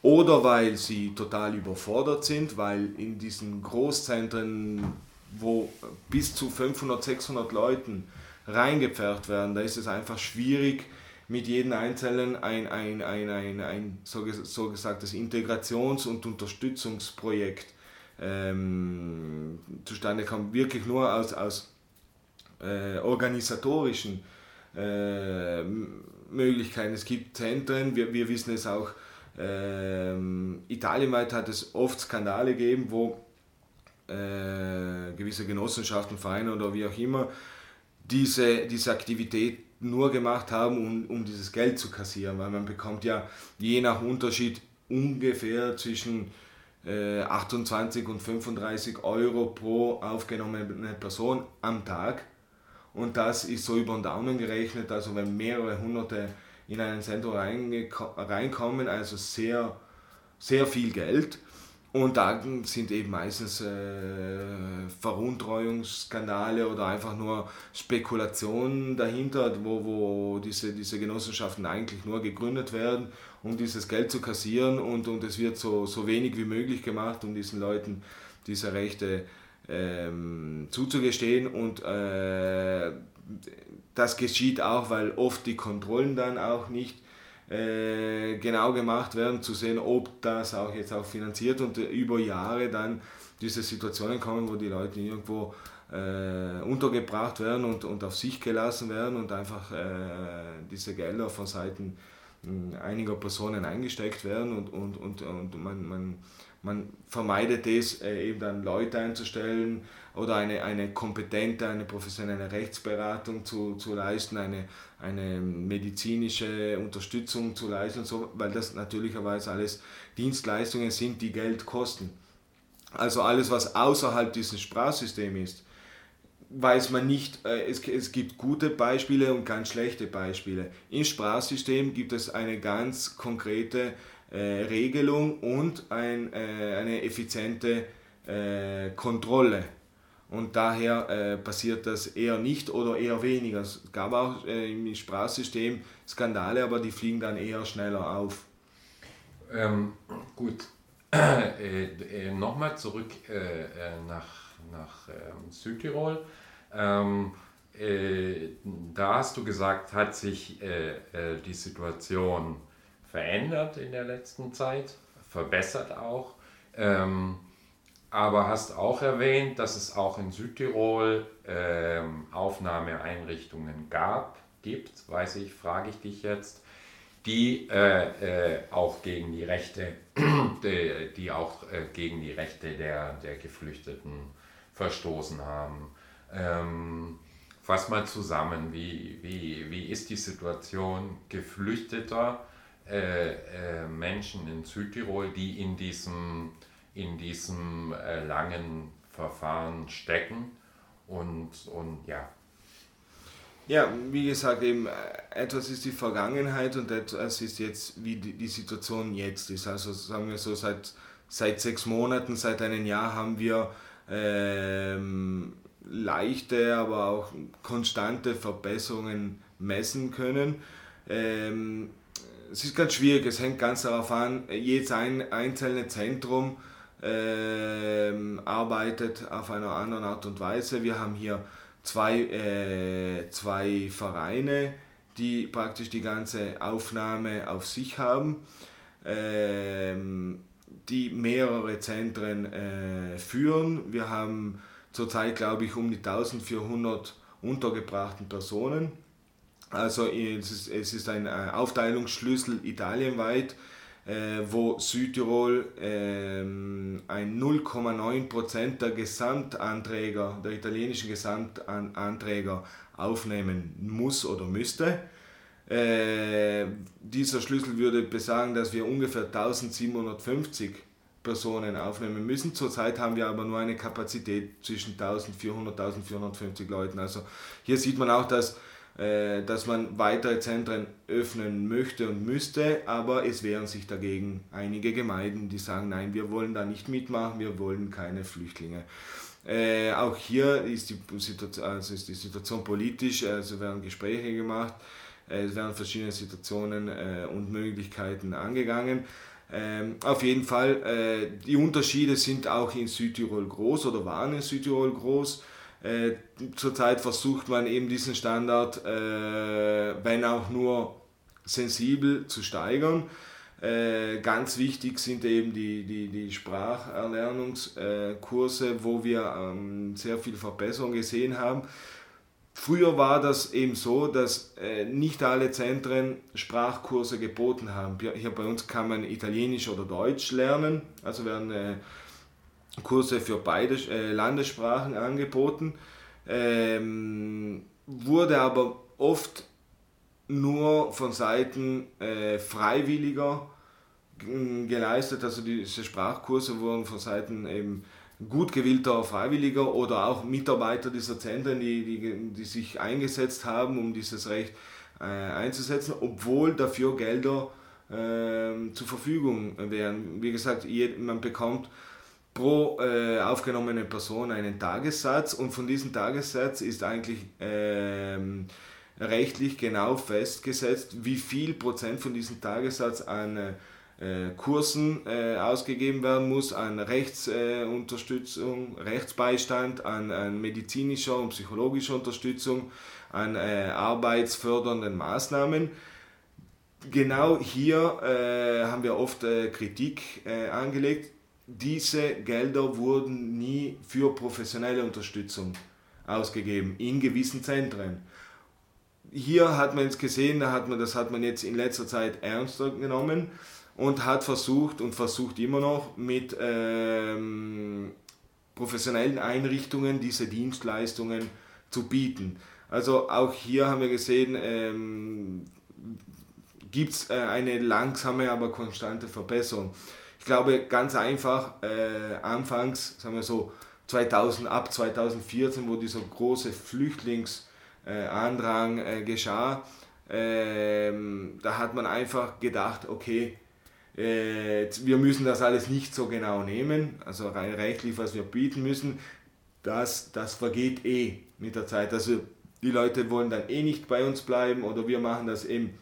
Oder weil sie total überfordert sind, weil in diesen Großzentren, wo bis zu 500, 600 Leuten reingepfercht werden, da ist es einfach schwierig, mit jedem Einzelnen ein, ein, ein, ein, ein so, so gesagtes Integrations- und Unterstützungsprojekt ähm, zustande kommt, wirklich nur aus, aus äh, organisatorischen äh, Möglichkeiten. Es gibt Zentren, wir, wir wissen es auch, äh, italienweit hat es oft Skandale gegeben, wo äh, gewisse Genossenschaften, Vereine oder wie auch immer diese, diese Aktivität nur gemacht haben, um, um dieses Geld zu kassieren, weil man bekommt ja je nach Unterschied ungefähr zwischen 28 äh, und 35 Euro pro aufgenommene Person am Tag. Und das ist so über den Daumen gerechnet, also wenn mehrere hunderte in ein Zentrum reinkommen, also sehr, sehr viel Geld. Und da sind eben meistens äh, Veruntreuungsskandale oder einfach nur Spekulationen dahinter, wo, wo diese, diese Genossenschaften eigentlich nur gegründet werden, um dieses Geld zu kassieren und, und es wird so, so wenig wie möglich gemacht, um diesen Leuten diese Rechte ähm, zuzugestehen. Und äh, das geschieht auch, weil oft die Kontrollen dann auch nicht äh, genau gemacht werden, zu sehen, ob das auch jetzt auch finanziert und über Jahre dann diese Situationen kommen, wo die Leute irgendwo äh, untergebracht werden und, und auf sich gelassen werden und einfach äh, diese Gelder von Seiten hm, einiger Personen eingesteckt werden und, und, und, und man, man, man vermeidet es, äh, eben dann Leute einzustellen, oder eine, eine kompetente, eine professionelle Rechtsberatung zu, zu leisten, eine, eine medizinische Unterstützung zu leisten, so, weil das natürlicherweise alles Dienstleistungen sind, die Geld kosten. Also alles, was außerhalb dieses Sprachsystems ist, weiß man nicht, äh, es, es gibt gute Beispiele und ganz schlechte Beispiele. Im Sprachsystem gibt es eine ganz konkrete Regelung und ein, äh, eine effiziente äh, Kontrolle und daher äh, passiert das eher nicht oder eher weniger. Es gab auch äh, im Sprachsystem Skandale, aber die fliegen dann eher schneller auf. Ähm, gut, äh, äh, nochmal zurück äh, äh, nach, nach ähm, Südtirol. Ähm, da hast du gesagt, hat sich die Situation verändert in der letzten Zeit, verbessert auch. Ähm, aber hast auch erwähnt, dass es auch in Südtirol ähm, Aufnahmeeinrichtungen gab, gibt, weiß ich, frage ich dich jetzt, die äh, äh, auch gegen die Rechte, die, die auch äh, gegen die Rechte der, der Geflüchteten verstoßen haben. Ähm, fass mal zusammen, wie, wie, wie ist die Situation geflüchteter äh, äh, Menschen in Südtirol, die in diesem in diesem äh, langen Verfahren stecken und, und ja. Ja, wie gesagt, eben äh, etwas ist die Vergangenheit und etwas ist jetzt, wie die, die Situation jetzt ist. Also sagen wir so, seit, seit sechs Monaten, seit einem Jahr haben wir ähm, leichte, aber auch konstante Verbesserungen messen können. Ähm, es ist ganz schwierig, es hängt ganz darauf an, jedes ein, einzelne Zentrum ähm, arbeitet auf einer anderen Art und Weise. Wir haben hier zwei, äh, zwei Vereine, die praktisch die ganze Aufnahme auf sich haben, ähm, die mehrere Zentren äh, führen. Wir haben zurzeit, glaube ich, um die 1400 untergebrachten Personen. Also es ist, es ist ein äh, Aufteilungsschlüssel italienweit äh, wo Südtirol ähm, ein 0,9% der Gesamtanträger, der italienischen Gesamtanträger aufnehmen muss oder müsste. Äh, dieser Schlüssel würde besagen, dass wir ungefähr 1750 Personen aufnehmen müssen. Zurzeit haben wir aber nur eine Kapazität zwischen 1400 und 1450 Leuten. Also hier sieht man auch, dass dass man weitere Zentren öffnen möchte und müsste, aber es wehren sich dagegen einige Gemeinden, die sagen, nein, wir wollen da nicht mitmachen, wir wollen keine Flüchtlinge. Äh, auch hier ist die, Situation, also ist die Situation politisch, also werden Gespräche gemacht, äh, es werden verschiedene Situationen äh, und Möglichkeiten angegangen. Ähm, auf jeden Fall, äh, die Unterschiede sind auch in Südtirol groß oder waren in Südtirol groß. Äh, zurzeit versucht man eben diesen Standard, äh, wenn auch nur sensibel, zu steigern. Äh, ganz wichtig sind eben die, die, die Spracherlernungskurse, wo wir ähm, sehr viel Verbesserung gesehen haben. Früher war das eben so, dass äh, nicht alle Zentren Sprachkurse geboten haben. Hier bei uns kann man Italienisch oder Deutsch lernen, also werden äh, Kurse für beide äh, Landessprachen angeboten, ähm, wurde aber oft nur von Seiten äh, Freiwilliger geleistet, also diese Sprachkurse wurden von Seiten eben gut gewillter Freiwilliger oder auch Mitarbeiter dieser Zentren, die, die, die sich eingesetzt haben, um dieses Recht äh, einzusetzen, obwohl dafür Gelder äh, zur Verfügung wären. Wie gesagt, man bekommt pro äh, aufgenommene Person einen Tagessatz und von diesem Tagessatz ist eigentlich ähm, rechtlich genau festgesetzt, wie viel Prozent von diesem Tagessatz an äh, Kursen äh, ausgegeben werden muss, an Rechtsunterstützung, Rechtsbeistand, an, an, medizinischer und psychologischer Unterstützung, an äh, arbeitsfördernden Maßnahmen. Genau hier äh, haben wir oft äh, Kritik äh, angelegt. Diese Gelder wurden nie für professionelle Unterstützung ausgegeben in gewissen Zentren hier hat man jetzt gesehen, da hat man, das hat man jetzt in letzter Zeit ernster genommen und hat versucht und versucht immer noch mit ähm, professionellen Einrichtungen diese Dienstleistungen zu bieten. Also auch hier haben wir gesehen, ähm, gibt es äh, eine langsame, aber konstante Verbesserung. Ich glaube ganz einfach, äh, anfangs, sagen wir so, 2000, ab 2014, wo dieser große Flüchtlingsandrang äh, geschah, ähm, da hat man einfach gedacht, okay, äh, wir müssen das alles nicht so genau nehmen, also rein rechtlich, was wir bieten müssen, das, das vergeht eh mit der Zeit. Also die Leute wollen dann eh nicht bei uns bleiben oder wir machen das eben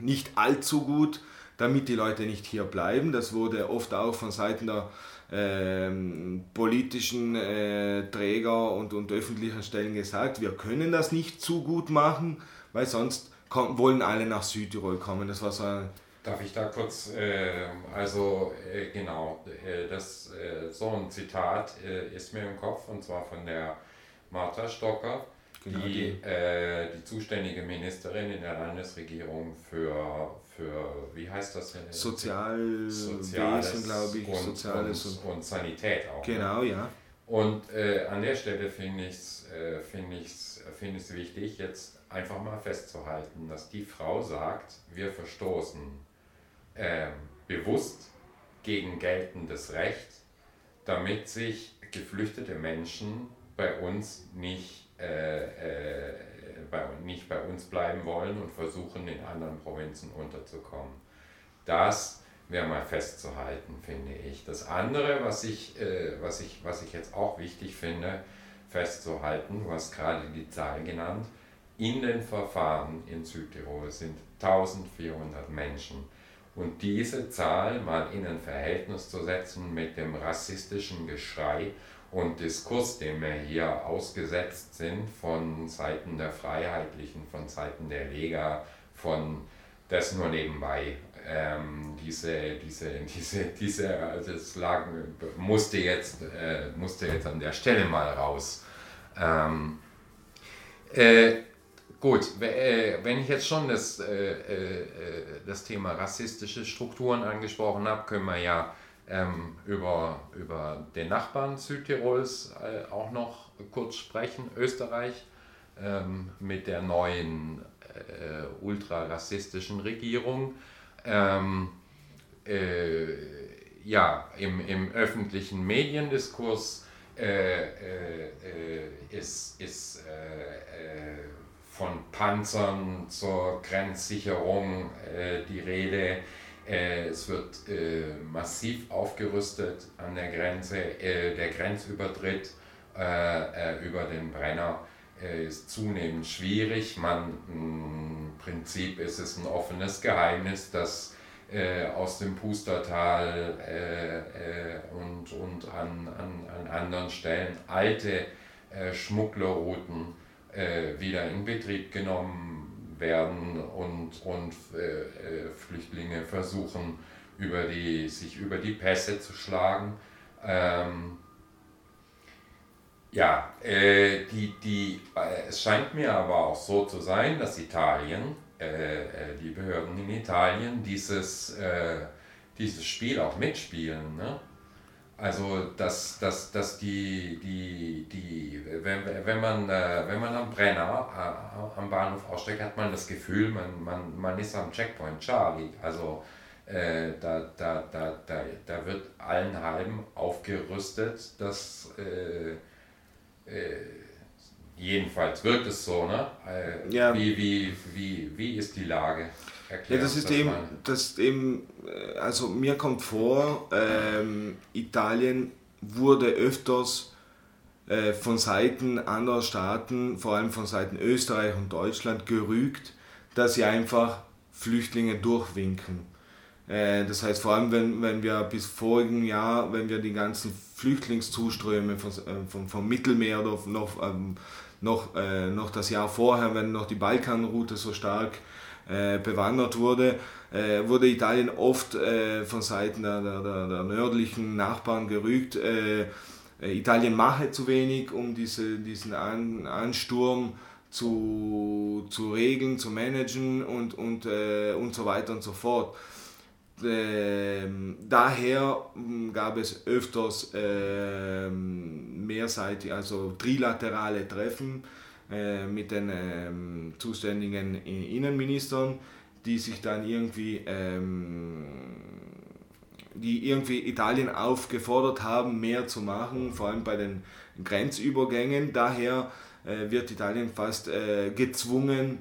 nicht allzu gut, damit die Leute nicht hier bleiben. Das wurde oft auch von Seiten der ähm, politischen äh, Träger und, und öffentlichen Stellen gesagt, wir können das nicht zu gut machen, weil sonst kommen, wollen alle nach Südtirol kommen. Das war so ein Darf ich da kurz, äh, also äh, genau, äh, das, äh, so ein Zitat äh, ist mir im Kopf und zwar von der Martha Stocker, genau die, die. Äh, die zuständige Ministerin in der Landesregierung für, für wie heißt das? Denn? Sozialwesen, glaube ich, und, Soziales und, und, Sanität auch. Ne? Genau, ne? ja. Und an der Stelle finde ich es find ich's, find ich's wichtig, jetzt einfach mal festzuhalten, dass die Frau sagt, wir verstoßen äh, bewusst gegen geltendes Recht, damit sich geflüchtete Menschen bei uns nicht, äh, äh, bei, nicht bei uns bleiben wollen und versuchen, in anderen Provinzen unterzukommen. Das wäre mal festzuhalten, finde ich. Das andere, was ich, äh, was, ich, was ich jetzt auch wichtig finde, festzuhalten, du hast gerade die Zahl genannt, in den Verfahren in Südtirol sind 1400 Menschen und diese Zahl mal in ein Verhältnis zu setzen mit dem rassistischen Geschrei und Diskurs, dem wir hier ausgesetzt sind von Seiten der Freiheitlichen, von Seiten der Lega, von das nur nebenbei. Ähm, diese, diese, diese, diese, also es lag, musste jetzt, äh, musste jetzt an der Stelle mal raus. Ähm, äh, Gut, äh, wenn ich jetzt schon das, äh, äh, das Thema rassistische Strukturen angesprochen habe, können wir ja ähm, über, über den Nachbarn Südtirols auch noch kurz sprechen, Österreich, ähm, mit der neuen ultrarassistischen Regierung. Ähm, ja, im, im öffentlichen Mediendiskurs äh, äh, ist, ist äh, von Panzern zur Grenzsicherung äh, die Rede. Äh, es wird äh, massiv aufgerüstet an der Grenze. Äh, der Grenzübertritt äh, äh, über den Brenner ist zunehmend schwierig. Man, Im Prinzip ist es ein offenes Geheimnis, dass aus dem Pustertal und, und an, an, an anderen Stellen alte Schmugglerrouten äh, wieder in Betrieb genommen werden und, und äh, äh, Flüchtlinge versuchen, über die, sich über die Pässe zu schlagen. Ähm, ja, äh, die, die, äh, es scheint mir aber auch so zu sein, dass Italien, äh, die Behörden in Italien dieses, dieses Spiel auch mitspielen. Ne? Also, dass, dass, dass die, die, die wenn, wenn, man, äh, wenn man am Brenner äh, am Bahnhof aussteigt, hat man das Gefühl, man, man, man ist am Checkpoint Charlie. Also, äh, da, da, da, da, da wird allen halben aufgerüstet, dass, äh, äh, jedenfalls wirkt es so, ne? Äh, ja. Wie, wie, wie, wie ist die Lage? Ja, das ist das eben, das eben, äh, also mir kommt vor, ähm, Italien wurde öfters äh, von Seiten anderer Staaten, vor allem von Seiten Österreich und Deutschland, gerügt, dass sie einfach Flüchtlinge durchwinken. Äh, das heißt, vor allem wenn, wenn wir bis vorigen Jahr, wenn wir die ganzen Flüchtlingszuströme von, äh, vom, vom Mittelmeer oder noch, ähm, noch, äh, noch das Jahr vorher, wenn noch die Balkanroute so stark äh, bewandert wurde, äh, wurde Italien oft äh, von Seiten der, der, der, nördlichen Nachbarn gerügt. Italien mache zu wenig, um diese, diesen An Ansturm zu, zu regeln, zu managen und, und, und so weiter und so fort. Ähm, daher hm, gab es öfters ähm, mehrseitig, also trilaterale Treffen äh, mit den ähm, zuständigen Innenministern, die sich dann irgendwie, ähm, die irgendwie Italien aufgefordert haben, mehr zu machen, vor allem bei den Grenzübergängen. Daher äh, wird Italien fast äh, gezwungen,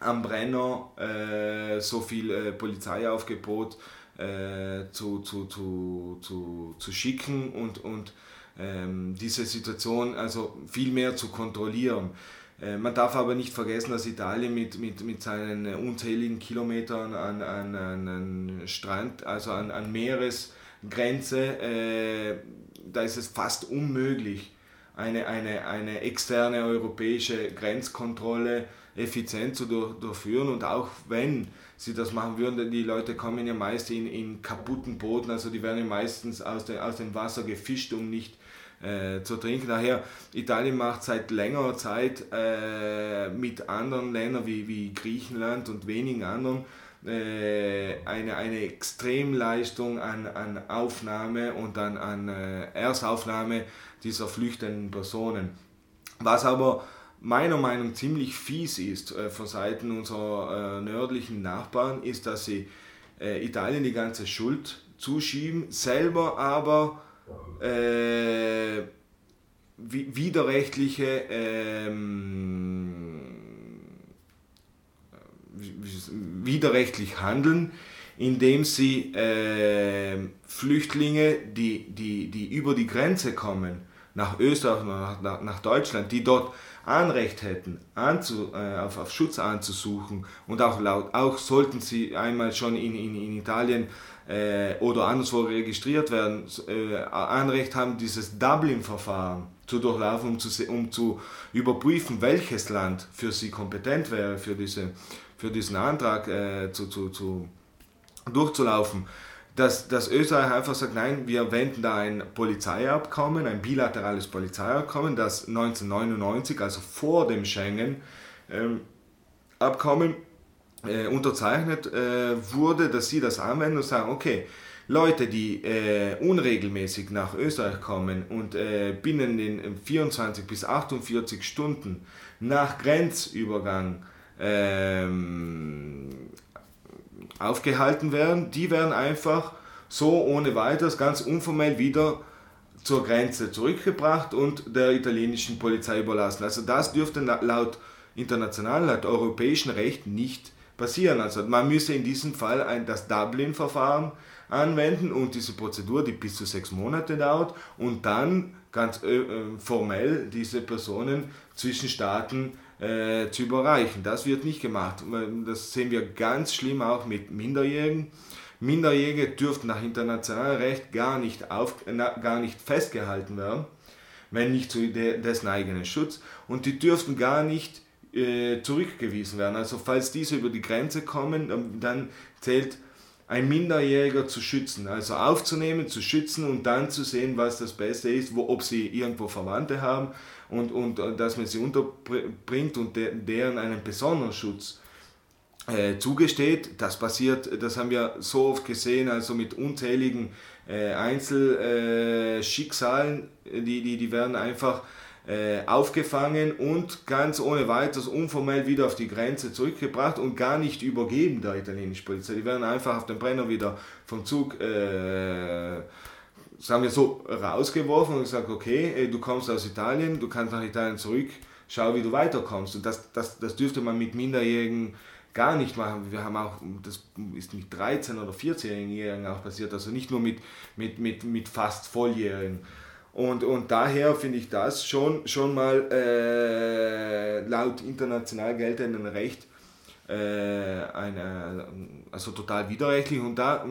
am Brenner äh, so viel äh, Polizeiaufgebot äh, zu, zu, zu, zu, zu schicken und, und ähm, diese Situation also viel mehr zu kontrollieren. Äh, man darf aber nicht vergessen, dass Italien mit, mit, mit seinen unzähligen Kilometern an, an, an Strand, also an, an Meeresgrenze, äh, da ist es fast unmöglich, eine, eine, eine externe europäische Grenzkontrolle effizient zu durchführen. Und auch wenn sie das machen würden, die Leute kommen ja meist in, in kaputten Booten, also die werden ja meistens aus, de, aus dem Wasser gefischt, um nicht äh, zu trinken. Daher, Italien macht seit längerer Zeit äh, mit anderen Ländern wie, wie Griechenland und wenigen anderen äh, eine, eine Extremleistung an, an Aufnahme und an, an äh, Erstaufnahme dieser flüchtenden Personen. Was aber meiner Meinung nach ziemlich fies ist äh, von Seiten unserer äh, nördlichen Nachbarn, ist, dass sie äh, Italien die ganze Schuld zuschieben, selber aber äh, widerrechtliche ähm, widerrechtlich handeln, indem sie äh, Flüchtlinge, die, die, die über die Grenze kommen, nach Österreich, nach, nach Deutschland, die dort Anrecht hätten, anzu, äh, auf, auf Schutz anzusuchen. Und auch, laut, auch sollten sie einmal schon in, in, in Italien äh, oder anderswo registriert werden, äh, Anrecht haben, dieses Dublin-Verfahren zu durchlaufen, um zu, um zu überprüfen, welches Land für sie kompetent wäre, für, diese, für diesen Antrag äh, zu, zu, zu, durchzulaufen dass, dass Österreich einfach sagt, nein, wir wenden da ein Polizeiabkommen, ein bilaterales Polizeiabkommen, das 1999, also vor dem Schengen-Abkommen, äh, unterzeichnet äh, wurde, dass sie das anwenden und sagen, okay, Leute, die äh, unregelmäßig nach Österreich kommen und äh, binnen den 24 bis 48 Stunden nach Grenzübergang ähm, aufgehalten werden, die werden einfach so ohne weiteres ganz unformell wieder zur Grenze zurückgebracht und der italienischen Polizei überlassen. Also das dürfte laut internationalen, laut europäischem Recht nicht passieren. Also man müsse in diesem Fall ein, das Dublin-Verfahren anwenden und diese Prozedur, die bis zu sechs Monate dauert und dann ganz äh, äh formell diese Personen zwischen Staaten äh, zu überreichen. Das wird nicht gemacht. Das sehen wir ganz schlimm auch mit Minderjährigen. Minderjährige dürften nach internationalem Recht gar nicht, auf, na, gar nicht festgehalten werden, wenn nicht zu de, dessen eigenen Schutz. Und die dürften gar nicht äh, zurückgewiesen werden. Also falls diese über die Grenze kommen, dann zählt ein Minderjähriger zu schützen, also aufzunehmen, zu schützen und dann zu sehen, was das Beste ist, wo, ob sie irgendwo Verwandte haben und, und äh, dass man sie unterbringt und de, deren einen besonderen Schutz äh, zugesteht. Das passiert, das haben wir so oft gesehen, also mit unzähligen äh, Einzelschicksalen, äh, die, die, die werden einfach äh, aufgefangen und ganz ohne weiteres unformell wieder auf die Grenze zurückgebracht und gar nicht übergeben der italienischen Polizei. Die werden einfach auf den Brenner wieder vom Zug äh, sagen wir so, rausgeworfen und gesagt, okay, du kommst aus Italien, du kannst nach Italien zurück schau, wie du weiterkommst. Und das, das, das dürfte man mit Minderjährigen gar nicht machen. Wir haben auch, das ist mit 13- oder 14-Jährigen auch passiert, also nicht nur mit, mit, mit, mit fast Volljährigen. Und, und daher finde ich das schon, schon mal äh, laut international geltendem Recht äh, eine, also total widerrechtlich. Und da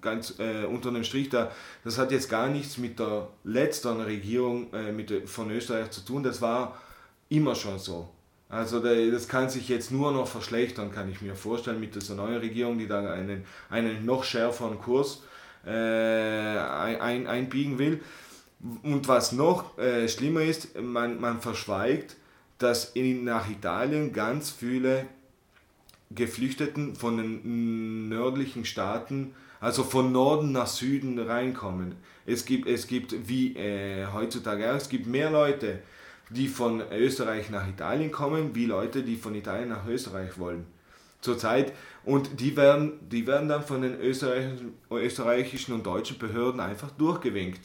ganz äh, unter dem Strich, da, das hat jetzt gar nichts mit der letzten Regierung äh, mit, von Österreich zu tun, das war immer schon so. Also das kann sich jetzt nur noch verschlechtern, kann ich mir vorstellen, mit dieser neuen Regierung, die da einen, einen noch schärferen Kurs äh, ein, einbiegen will. Und was noch äh, schlimmer ist, man, man verschweigt, dass in, nach Italien ganz viele Geflüchteten von den nördlichen Staaten, also von Norden nach Süden reinkommen. Es gibt, es gibt wie äh, heutzutage, es gibt mehr Leute, die von Österreich nach Italien kommen, wie Leute, die von Italien nach Österreich wollen. Zurzeit. Und die werden, die werden dann von den österreichischen, österreichischen und deutschen Behörden einfach durchgewinkt.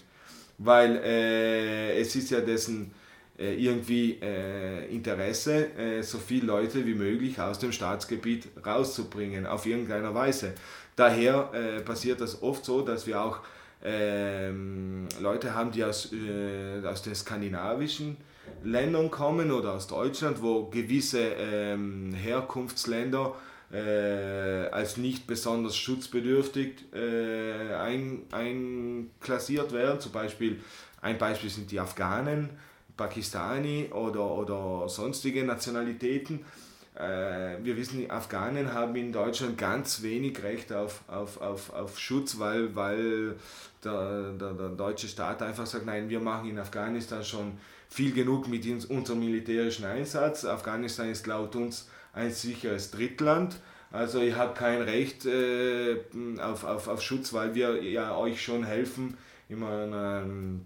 Weil äh, es ist ja dessen äh, irgendwie äh, Interesse, äh, so viele Leute wie möglich aus dem Staatsgebiet rauszubringen, auf irgendeiner Weise. Daher äh, passiert das oft so, dass wir auch ähm, Leute haben, die aus, äh, aus den skandinavischen Ländern kommen oder aus Deutschland, wo gewisse ähm, Herkunftsländer äh, als nicht besonders schutzbedürftig äh, ein, einklassiert werden. Zum Beispiel, ein Beispiel sind die Afghanen, Pakistani oder, oder sonstige Nationalitäten. Äh, wir wissen, Afghanen haben in Deutschland ganz wenig Recht auf, auf, auf, auf Schutz, weil, weil der, der, der deutsche Staat einfach sagt, nein, wir machen in Afghanistan schon viel genug mit unserem militärischen Einsatz. Afghanistan ist laut uns ein sicheres Drittland. Also ihr habt kein Recht äh, auf, auf, auf Schutz, weil wir ja euch schon helfen, in einem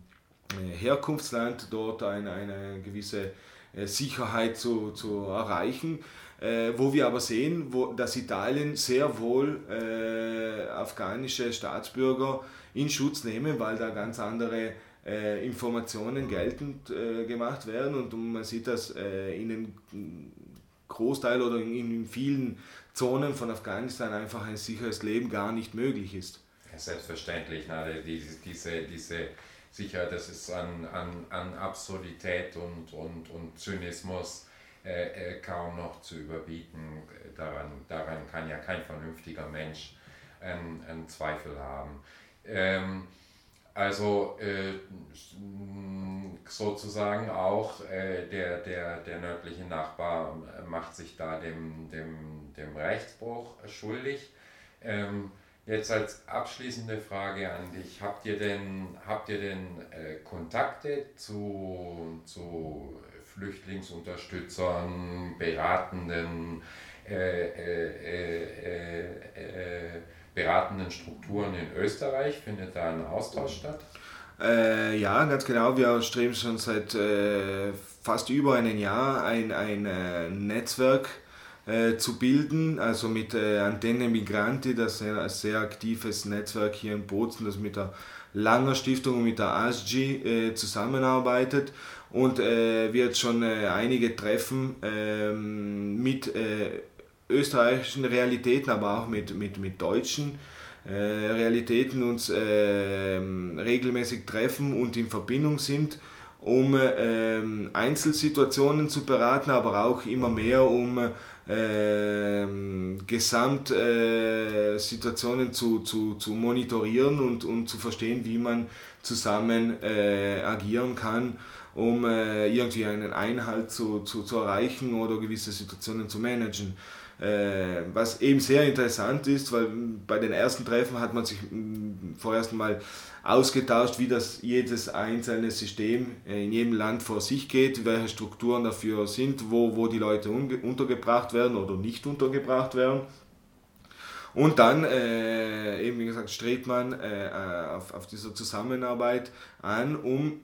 Herkunftsland dort eine, eine gewisse äh, Sicherheit zu, zu erreichen. Äh, wo wir aber sehen, wo, dass Italien sehr wohl äh, afghanische Staatsbürger in Schutz nehmen, weil da ganz andere äh, Informationen geltend äh, gemacht werden und man sieht, dass äh, in einem Großteil oder in, vielen Zonen von Afghanistan einfach ein sicheres Leben gar nicht möglich ist. Selbstverständlich, ne? diese, diese, diese Sicherheit, das ist an, an, an Absurdität und, und, und Zynismus äh, äh, kaum noch zu überbieten. Daran, daran kann ja kein vernünftiger Mensch einen, einen Zweifel haben. Ähm, also äh, sozusagen auch äh, der, der, der nördliche Nachbar macht sich da dem, dem, dem Rechtsbruch schuldig. Ähm, jetzt als abschließende Frage an dich, habt ihr denn, habt ihr denn äh, Kontakte zu, zu Flüchtlingsunterstützern, Beratenden, äh, äh, äh, beratenden Strukturen in Österreich? Findet da ein Austausch statt? Äh, ja, ganz genau. Wir streben schon seit äh, fast über einem Jahr ein, ein äh, Netzwerk äh, zu bilden, also mit äh, Antenne Migranti, das ist ein sehr aktives Netzwerk hier in Bozen, das mit der Langer Stiftung und mit der ASG äh, zusammenarbeitet und äh, wird schon einige Treffen ähm, mit österreichischen Realitäten, aber auch mit, mit, mit deutschen äh, Realitäten uns äh, regelmäßig treffen und in Verbindung sind, um äh, Einzelsituationen zu beraten, aber auch immer mehr um ähm, Gesamtsituationen zu, zu, zu monitorieren und, und zu verstehen, wie man zusammen äh, agieren kann, um äh, irgendwie einen Einhalt zu, zu, zu erreichen oder gewisse Situationen zu managen. Äh, was eben sehr interessant ist, weil bei den ersten Treffen hat man sich mm, vorerst mal ausgetauscht, wie das jedes einzelne System äh, in jedem Land vor sich geht, welche Strukturen dafür sind, wo, wo die Leute untergebracht werden oder nicht untergebracht werden. Und dann, äh, eben wie gesagt, strebt man äh, auf, auf dieser Zusammenarbeit an, um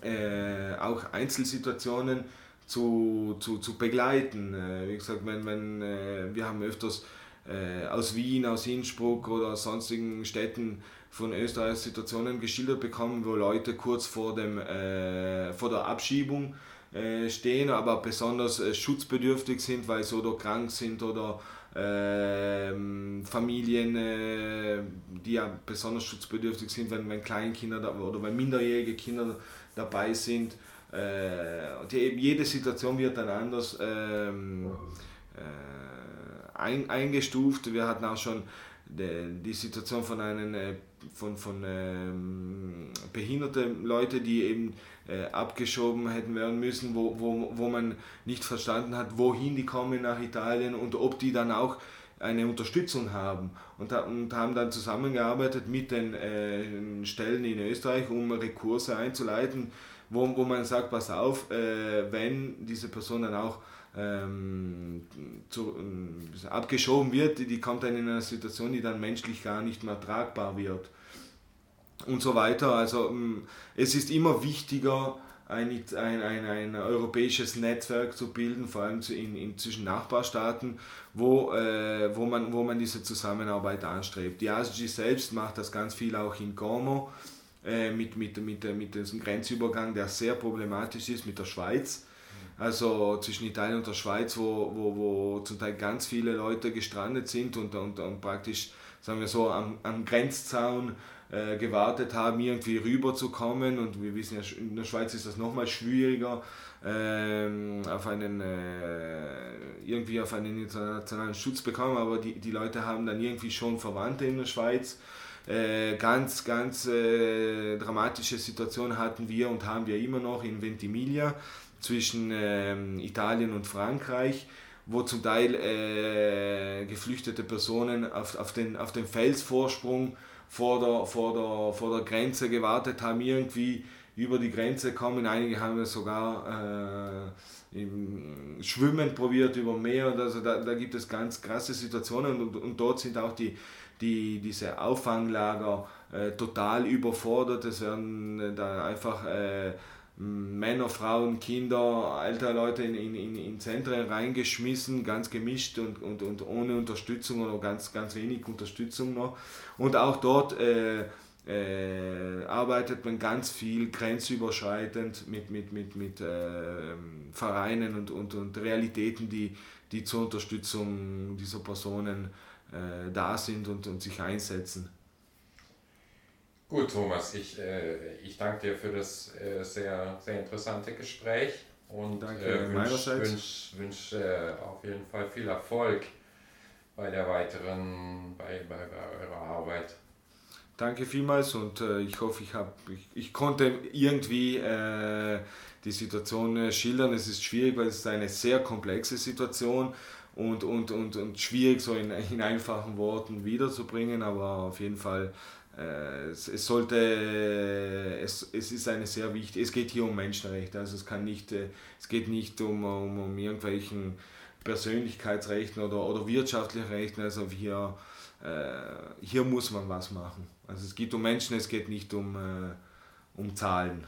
äh, auch Einzelsituationen zu, zu, zu begleiten. Äh, wie gesagt, wenn, wenn, äh, wir haben öfters äh, aus Wien, aus Innsbruck oder aus sonstigen Städten von Österreich Situationen geschildert bekommen, wo Leute kurz vor, dem, vor der Abschiebung äh, stehen, aber besonders äh, schutzbedürftig sind, weil sie oder krank sind oder äh, Familien, äh, die ja besonders schutzbedürftig sind, wenn, wenn Kleinkinder da, oder wenn minderjährige Kinder dabei sind. Äh, die, jede Situation wird dann anders ähm, äh, ein, eingestuft. Wir hatten auch schon die, die Situation von einem von, von ähm, behinderten Leuten, die eben äh, abgeschoben hätten werden müssen, wo, wo, wo man nicht verstanden hat, wohin die kommen nach Italien und ob die dann auch eine Unterstützung haben und, und haben dann zusammengearbeitet mit den äh, Stellen in Österreich, um Rekurse einzuleiten, wo, wo man sagt, pass auf, äh, wenn diese Person dann auch ähm, zu, äh, abgeschoben wird, die kommt dann in eine Situation, die dann menschlich gar nicht mehr tragbar wird und so weiter. Also ähm, es ist immer wichtiger, ein, ein, ein, ein europäisches Netzwerk zu bilden, vor allem in, in zwischen Nachbarstaaten, wo, äh, wo, man, wo man diese Zusammenarbeit anstrebt. Die ASG selbst macht das ganz viel auch in Como äh, mit, mit, mit, mit diesem Grenzübergang, der sehr problematisch ist mit der Schweiz also zwischen Italien und der Schweiz, wo, wo, wo zum Teil ganz viele Leute gestrandet sind und, und, und praktisch, sagen wir so, am, am Grenzzaun äh, gewartet haben, irgendwie rüberzukommen. Und wir wissen ja, in der Schweiz ist das nochmal schwieriger, ähm, auf einen, äh, irgendwie auf einen internationalen Schutz bekommen, aber die, die Leute haben dann irgendwie schon Verwandte in der Schweiz. Äh, ganz, ganz äh, dramatische Situation hatten wir und haben wir immer noch in Ventimiglia zwischen ähm, Italien und Frankreich, wo zum Teil äh, geflüchtete Personen auf, auf, den, auf den Felsvorsprung vor der, vor, der, vor der Grenze gewartet haben, irgendwie über die Grenze kommen. Einige haben es sogar äh, im Schwimmen probiert über Meer. Also da, da gibt es ganz krasse Situationen und, und dort sind auch die, die, diese Auffanglager äh, total überfordert. Es werden äh, da einfach äh, Männer, Frauen, Kinder, alte Leute in, in, in Zentren reingeschmissen, ganz gemischt und, und, und ohne Unterstützung oder ganz, ganz wenig Unterstützung noch. Und auch dort äh, äh, arbeitet man ganz viel grenzüberschreitend mit, mit, mit, mit äh, Vereinen und, und, und Realitäten, die, die zur Unterstützung dieser Personen äh, da sind und, und sich einsetzen. Gut, Thomas, ich, äh, ich danke dir für das äh, sehr, sehr interessante Gespräch und äh, wünsche wünsch, wünsch, äh, auf jeden Fall viel Erfolg bei der weiteren, bei, bei, bei eurer Arbeit. Danke vielmals und äh, ich hoffe, ich, hab, ich, ich konnte irgendwie äh, die Situation äh, schildern. Es ist schwierig, weil es ist eine sehr komplexe Situation und, und, und, und schwierig so in, in einfachen Worten wiederzubringen, aber auf jeden Fall äh, es, es, sollte, es, es ist eine sehr wichtig, es geht hier um Menschenrechte, also es kann nicht, äh, es geht nicht um, um, um irgendwelchen Persönlichkeitsrechten oder, oder wirtschaftlichen Rechten, also hier, äh, hier muss man was machen. Also es geht um Menschen, es geht nicht um, äh, um Zahlen.